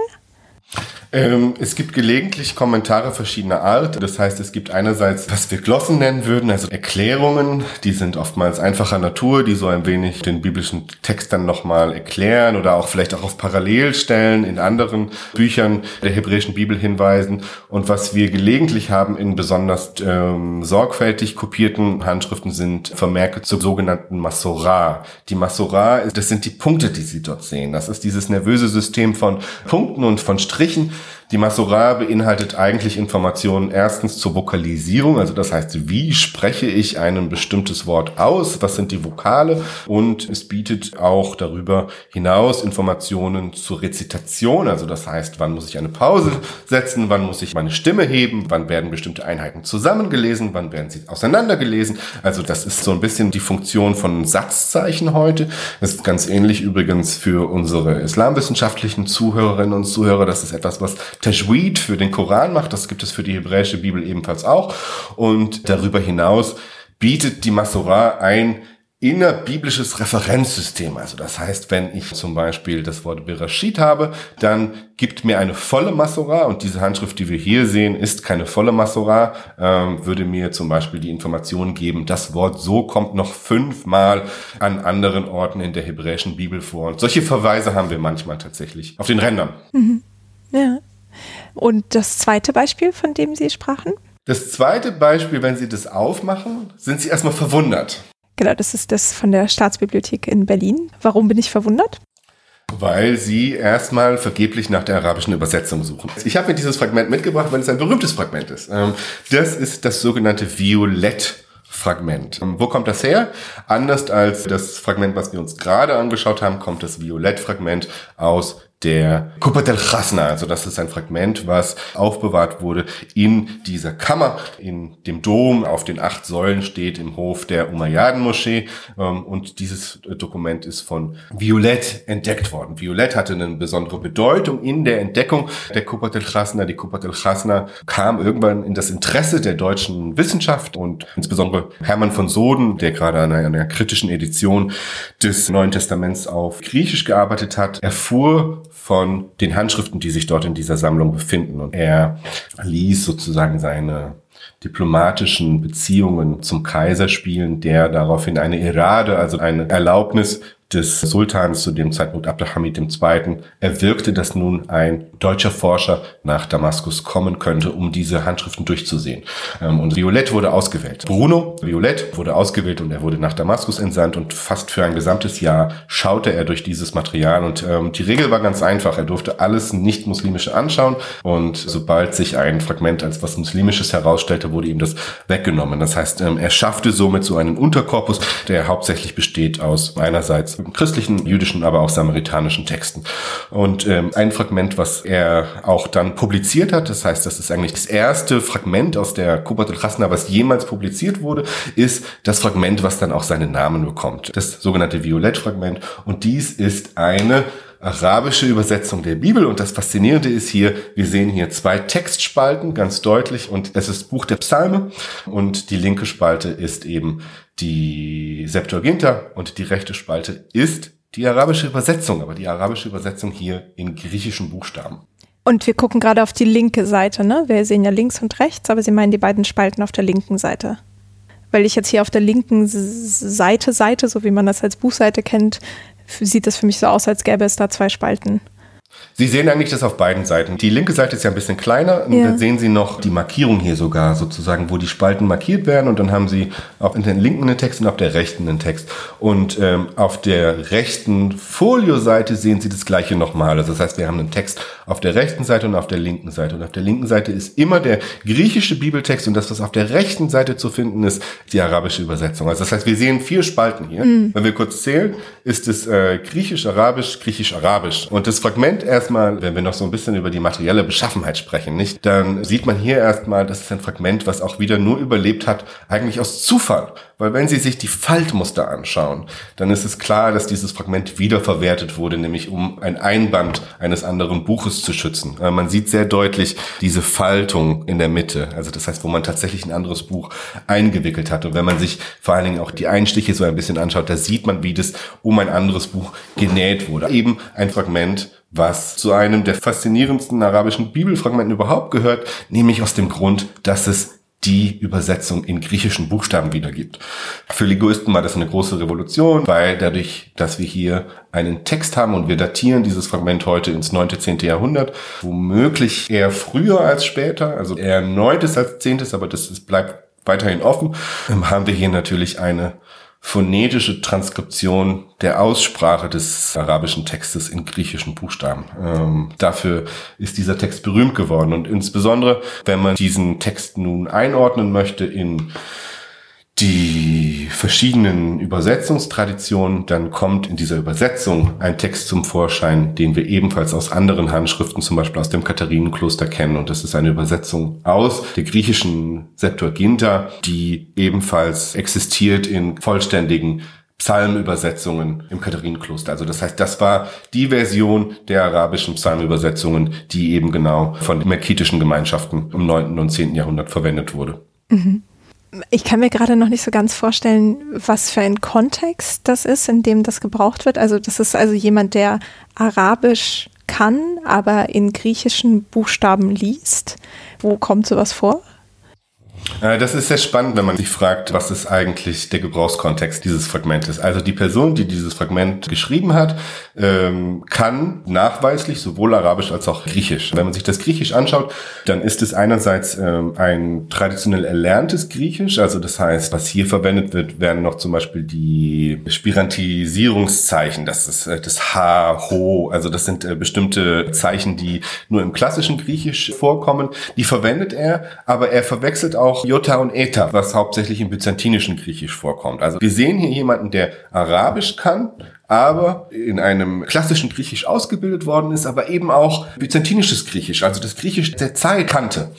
Ähm, es gibt gelegentlich Kommentare verschiedener Art. Das heißt, es gibt einerseits, was wir Glossen nennen würden, also Erklärungen, die sind oftmals einfacher Natur, die so ein wenig den biblischen Text dann nochmal erklären oder auch vielleicht auch auf Parallelstellen in anderen Büchern der hebräischen Bibel hinweisen. Und was wir gelegentlich haben in besonders ähm, sorgfältig kopierten Handschriften sind Vermerke zur sogenannten Masorah. Die Masorah, das sind die Punkte, die Sie dort sehen. Das ist dieses nervöse System von Punkten und von Strichen, Strichen die Masorah beinhaltet eigentlich Informationen erstens zur Vokalisierung, also das heißt, wie spreche ich ein bestimmtes Wort aus, was sind die Vokale und es bietet auch darüber hinaus Informationen zur Rezitation, also das heißt, wann muss ich eine Pause setzen, wann muss ich meine Stimme heben, wann werden bestimmte Einheiten zusammengelesen, wann werden sie auseinandergelesen. Also das ist so ein bisschen die Funktion von Satzzeichen heute. Das ist ganz ähnlich übrigens für unsere islamwissenschaftlichen Zuhörerinnen und Zuhörer. Das ist etwas, was Tajweed für den Koran macht. Das gibt es für die hebräische Bibel ebenfalls auch. Und darüber hinaus bietet die Masorah ein innerbiblisches Referenzsystem. Also das heißt, wenn ich zum Beispiel das Wort Bereshit habe, dann gibt mir eine volle Masorah und diese Handschrift, die wir hier sehen, ist keine volle Masorah, ähm, würde mir zum Beispiel die Information geben, das Wort so kommt noch fünfmal an anderen Orten in der hebräischen Bibel vor. Und solche Verweise haben wir manchmal tatsächlich auf den Rändern. Mhm. Ja. Und das zweite Beispiel, von dem Sie sprachen? Das zweite Beispiel, wenn Sie das aufmachen, sind Sie erstmal verwundert. Genau, das ist das von der Staatsbibliothek in Berlin. Warum bin ich verwundert? Weil Sie erstmal vergeblich nach der arabischen Übersetzung suchen. Ich habe mir dieses Fragment mitgebracht, weil es ein berühmtes Fragment ist. Ähm, das ist das sogenannte Violett Fragment. Wo kommt das her? Anders als das Fragment, was wir uns gerade angeschaut haben, kommt das Violettfragment aus der Kupat el Chasna, also das ist ein Fragment, was aufbewahrt wurde in dieser Kammer, in dem Dom, auf den acht Säulen steht im Hof der Umayyaden-Moschee. Ähm, und dieses Dokument ist von Violett entdeckt worden. Violett hatte eine besondere Bedeutung in der Entdeckung der Kupat el Chasna. Die Kupat el Chasna kam irgendwann in das Interesse der deutschen Wissenschaft und insbesondere Hermann von Soden, der gerade an einer, einer kritischen Edition des Neuen Testaments auf Griechisch gearbeitet hat, erfuhr von den Handschriften, die sich dort in dieser Sammlung befinden. Und er ließ sozusagen seine diplomatischen Beziehungen zum Kaiser spielen, der daraufhin eine Irade, also eine Erlaubnis des Sultans zu dem Zeitpunkt Abdelhamid II. erwirkte, dass nun ein deutscher Forscher nach Damaskus kommen könnte, um diese Handschriften durchzusehen. Ähm, und Violett wurde ausgewählt. Bruno Violett wurde ausgewählt und er wurde nach Damaskus entsandt und fast für ein gesamtes Jahr schaute er durch dieses Material und ähm, die Regel war ganz einfach. Er durfte alles nicht-muslimische anschauen und sobald sich ein Fragment als was Muslimisches herausstellte, wurde ihm das weggenommen. Das heißt, ähm, er schaffte somit so einen Unterkorpus, der hauptsächlich besteht aus einerseits christlichen, jüdischen, aber auch samaritanischen Texten. Und ähm, ein Fragment, was er auch dann publiziert hat, das heißt, das ist eigentlich das erste Fragment aus der Kubat al-Chasna, was jemals publiziert wurde, ist das Fragment, was dann auch seinen Namen bekommt. Das sogenannte Violett-Fragment. Und dies ist eine arabische Übersetzung der Bibel. Und das Faszinierende ist hier, wir sehen hier zwei Textspalten ganz deutlich und es ist Buch der Psalme und die linke Spalte ist eben die Septuaginta und die rechte Spalte ist die arabische Übersetzung, aber die arabische Übersetzung hier in griechischen Buchstaben. Und wir gucken gerade auf die linke Seite, ne? Wir sehen ja links und rechts, aber Sie meinen die beiden Spalten auf der linken Seite. Weil ich jetzt hier auf der linken Seite, Seite, so wie man das als Buchseite kennt, sieht das für mich so aus, als gäbe es da zwei Spalten. Sie sehen eigentlich das auf beiden Seiten. Die linke Seite ist ja ein bisschen kleiner. Ja. Da sehen Sie noch die Markierung hier sogar sozusagen, wo die Spalten markiert werden. Und dann haben Sie auch in den linken einen Text und auf der rechten einen Text. Und ähm, auf der rechten Folioseite sehen Sie das gleiche nochmal. Also das heißt, wir haben einen Text auf der rechten Seite und auf der linken Seite. Und auf der linken Seite ist immer der griechische Bibeltext und das, was auf der rechten Seite zu finden ist, die arabische Übersetzung. Also das heißt, wir sehen vier Spalten hier. Mhm. Wenn wir kurz zählen, ist es äh, griechisch, arabisch, griechisch, arabisch. Und das Fragment erstmal, wenn wir noch so ein bisschen über die materielle Beschaffenheit sprechen, nicht, dann sieht man hier erstmal, das ist ein Fragment, was auch wieder nur überlebt hat, eigentlich aus Zufall. Weil wenn Sie sich die Faltmuster anschauen, dann ist es klar, dass dieses Fragment wiederverwertet wurde, nämlich um ein Einband eines anderen Buches zu schützen. Man sieht sehr deutlich diese Faltung in der Mitte. Also das heißt, wo man tatsächlich ein anderes Buch eingewickelt hat. Und wenn man sich vor allen Dingen auch die Einstiche so ein bisschen anschaut, da sieht man, wie das um ein anderes Buch genäht wurde. Eben ein Fragment, was zu einem der faszinierendsten arabischen Bibelfragmenten überhaupt gehört, nämlich aus dem Grund, dass es die Übersetzung in griechischen Buchstaben wiedergibt. Für Linguisten war das eine große Revolution, weil dadurch, dass wir hier einen Text haben und wir datieren dieses Fragment heute ins 9., 10. Jahrhundert, womöglich eher früher als später, also eher 9. als 10., aber das, das bleibt weiterhin offen, ähm, haben wir hier natürlich eine phonetische Transkription der Aussprache des arabischen Textes in griechischen Buchstaben. Ähm, dafür ist dieser Text berühmt geworden und insbesondere, wenn man diesen Text nun einordnen möchte in die verschiedenen Übersetzungstraditionen, dann kommt in dieser Übersetzung ein Text zum Vorschein, den wir ebenfalls aus anderen Handschriften, zum Beispiel aus dem Katharinenkloster kennen. Und das ist eine Übersetzung aus der griechischen Septuaginta, die ebenfalls existiert in vollständigen Psalmübersetzungen im Katharinenkloster. Also das heißt, das war die Version der arabischen Psalmübersetzungen, die eben genau von merkitischen Gemeinschaften im 9. und 10. Jahrhundert verwendet wurde. Mhm. Ich kann mir gerade noch nicht so ganz vorstellen, was für ein Kontext das ist, in dem das gebraucht wird. Also das ist also jemand, der Arabisch kann, aber in griechischen Buchstaben liest. Wo kommt sowas vor? Äh, das ist sehr spannend, wenn man sich fragt, was ist eigentlich der Gebrauchskontext dieses Fragmentes. Also die Person, die dieses Fragment geschrieben hat, ähm, kann nachweislich sowohl Arabisch als auch Griechisch. Wenn man sich das Griechisch anschaut, dann ist es einerseits ähm, ein traditionell erlerntes Griechisch, also das heißt, was hier verwendet wird, werden noch zum Beispiel die Spirantisierungszeichen, das ist äh, das H, Ho, also das sind äh, bestimmte Zeichen, die nur im klassischen Griechisch vorkommen. Die verwendet er, aber er verwechselt auch Jota und Eta, was hauptsächlich im byzantinischen Griechisch vorkommt. Also wir sehen hier jemanden, der Arabisch kann, aber in einem klassischen Griechisch ausgebildet worden ist, aber eben auch byzantinisches Griechisch, also das Griechisch der Zeit kannte.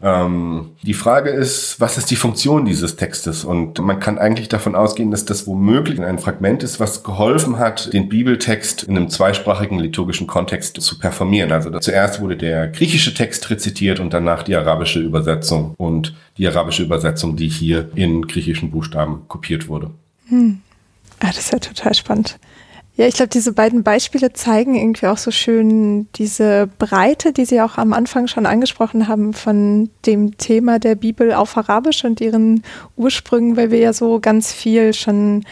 Ähm, die Frage ist, was ist die Funktion dieses Textes? Und man kann eigentlich davon ausgehen, dass das womöglich ein Fragment ist, was geholfen hat, den Bibeltext in einem zweisprachigen liturgischen Kontext zu performieren. Also zuerst wurde der griechische Text rezitiert und danach die arabische Übersetzung und die arabische Übersetzung, die hier in griechischen Buchstaben kopiert wurde. Hm. Ah, das ist ja total spannend. Ja, ich glaube, diese beiden Beispiele zeigen irgendwie auch so schön diese Breite, die Sie auch am Anfang schon angesprochen haben von dem Thema der Bibel auf Arabisch und ihren Ursprüngen, weil wir ja so ganz viel schon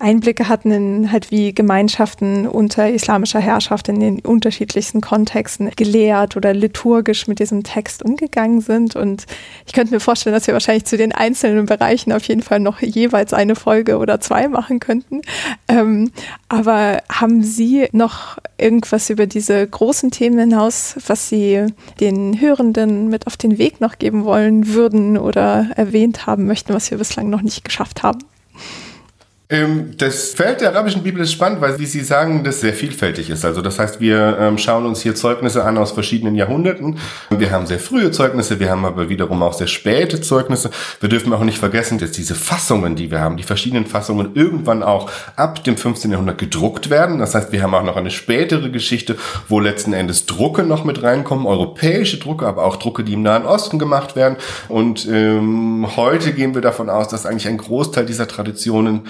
Einblicke hatten in halt wie Gemeinschaften unter islamischer Herrschaft in den unterschiedlichsten Kontexten gelehrt oder liturgisch mit diesem Text umgegangen sind. Und ich könnte mir vorstellen, dass wir wahrscheinlich zu den einzelnen Bereichen auf jeden Fall noch jeweils eine Folge oder zwei machen könnten. Ähm, aber haben Sie noch irgendwas über diese großen Themen hinaus, was Sie den Hörenden mit auf den Weg noch geben wollen würden oder erwähnt haben möchten, was wir bislang noch nicht geschafft haben? Ähm, das Feld der arabischen Bibel ist spannend, weil, wie Sie sagen, das sehr vielfältig ist. Also das heißt, wir ähm, schauen uns hier Zeugnisse an aus verschiedenen Jahrhunderten. Wir haben sehr frühe Zeugnisse, wir haben aber wiederum auch sehr späte Zeugnisse. Wir dürfen auch nicht vergessen, dass diese Fassungen, die wir haben, die verschiedenen Fassungen irgendwann auch ab dem 15. Jahrhundert gedruckt werden. Das heißt, wir haben auch noch eine spätere Geschichte, wo letzten Endes Drucke noch mit reinkommen, europäische Drucke, aber auch Drucke, die im Nahen Osten gemacht werden. Und ähm, heute gehen wir davon aus, dass eigentlich ein Großteil dieser Traditionen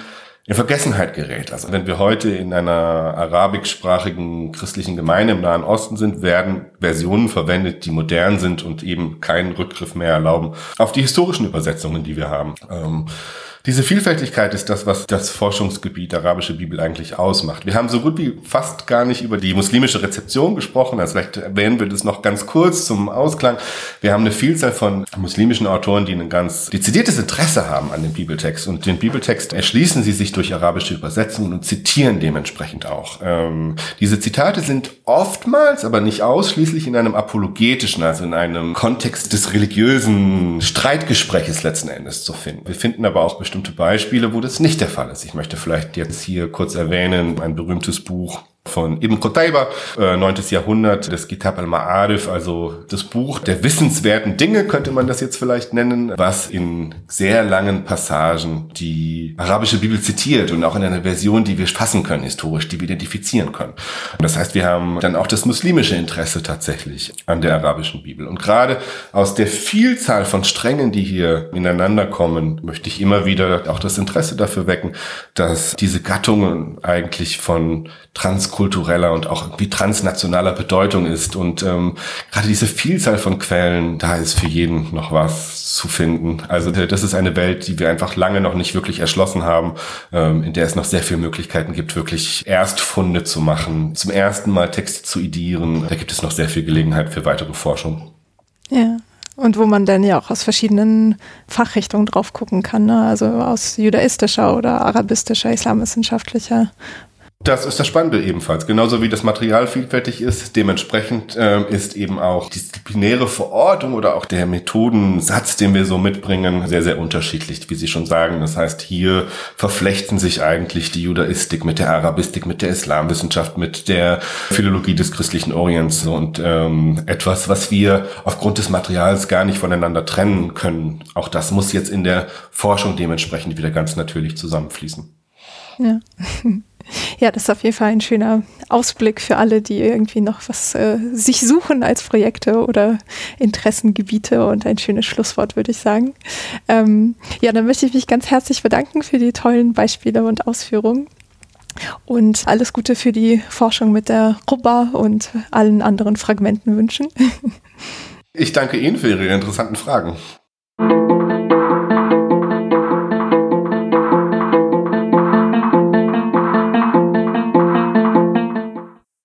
in Vergessenheit gerät. Also wenn wir heute in einer arabischsprachigen christlichen Gemeinde im Nahen Osten sind, werden Versionen verwendet, die modern sind und eben keinen Rückgriff mehr erlauben auf die historischen Übersetzungen, die wir haben. Ähm, diese Vielfältigkeit ist das, was das Forschungsgebiet arabische Bibel eigentlich ausmacht. Wir haben so gut wie fast gar nicht über die muslimische Rezeption gesprochen. Also vielleicht erwähnen wir das noch ganz kurz zum Ausklang. Wir haben eine Vielzahl von muslimischen Autoren, die ein ganz dezidiertes Interesse haben an dem Bibeltext. Und den Bibeltext erschließen sie sich durch arabische Übersetzungen und zitieren dementsprechend auch. Ähm, diese Zitate sind oftmals, aber nicht ausschließlich in einem apologetischen, also in einem Kontext des religiösen Streitgespräches letzten Endes zu finden. Wir finden aber auch bestimmte Beispiele, wo das nicht der Fall ist. Ich möchte vielleicht jetzt hier kurz erwähnen, ein berühmtes Buch von Ibn Qutayba, äh, 9. Jahrhundert, das Kitab al-Ma'arif, also das Buch der wissenswerten Dinge, könnte man das jetzt vielleicht nennen, was in sehr langen Passagen die arabische Bibel zitiert und auch in einer Version, die wir fassen können, historisch, die wir identifizieren können. Das heißt, wir haben dann auch das muslimische Interesse tatsächlich an der arabischen Bibel. Und gerade aus der Vielzahl von Strängen, die hier ineinander kommen, möchte ich immer wieder auch das Interesse dafür wecken, dass diese Gattungen eigentlich von transkultureller und auch irgendwie transnationaler Bedeutung ist. Und ähm, gerade diese Vielzahl von Quellen, da ist für jeden noch was zu finden. Also das ist eine Welt, die wir einfach lange noch nicht wirklich erschlossen haben, ähm, in der es noch sehr viele Möglichkeiten gibt, wirklich Erstfunde zu machen, zum ersten Mal Texte zu idieren. Da gibt es noch sehr viel Gelegenheit für weitere Forschung. Ja. Und wo man dann ja auch aus verschiedenen Fachrichtungen drauf gucken kann, ne? also aus judaistischer oder arabistischer, islamwissenschaftlicher das ist das Spannende ebenfalls. Genauso wie das Material vielfältig ist, dementsprechend äh, ist eben auch disziplinäre Verortung oder auch der Methodensatz, den wir so mitbringen, sehr, sehr unterschiedlich, wie Sie schon sagen. Das heißt, hier verflechten sich eigentlich die Judaistik mit der Arabistik, mit der Islamwissenschaft, mit der Philologie des christlichen Orients und ähm, etwas, was wir aufgrund des Materials gar nicht voneinander trennen können. Auch das muss jetzt in der Forschung dementsprechend wieder ganz natürlich zusammenfließen. Ja. Ja, das ist auf jeden Fall ein schöner Ausblick für alle, die irgendwie noch was äh, sich suchen als Projekte oder Interessengebiete und ein schönes Schlusswort, würde ich sagen. Ähm, ja, dann möchte ich mich ganz herzlich bedanken für die tollen Beispiele und Ausführungen. Und alles Gute für die Forschung mit der Rubba und allen anderen Fragmenten wünschen. Ich danke Ihnen für Ihre interessanten Fragen.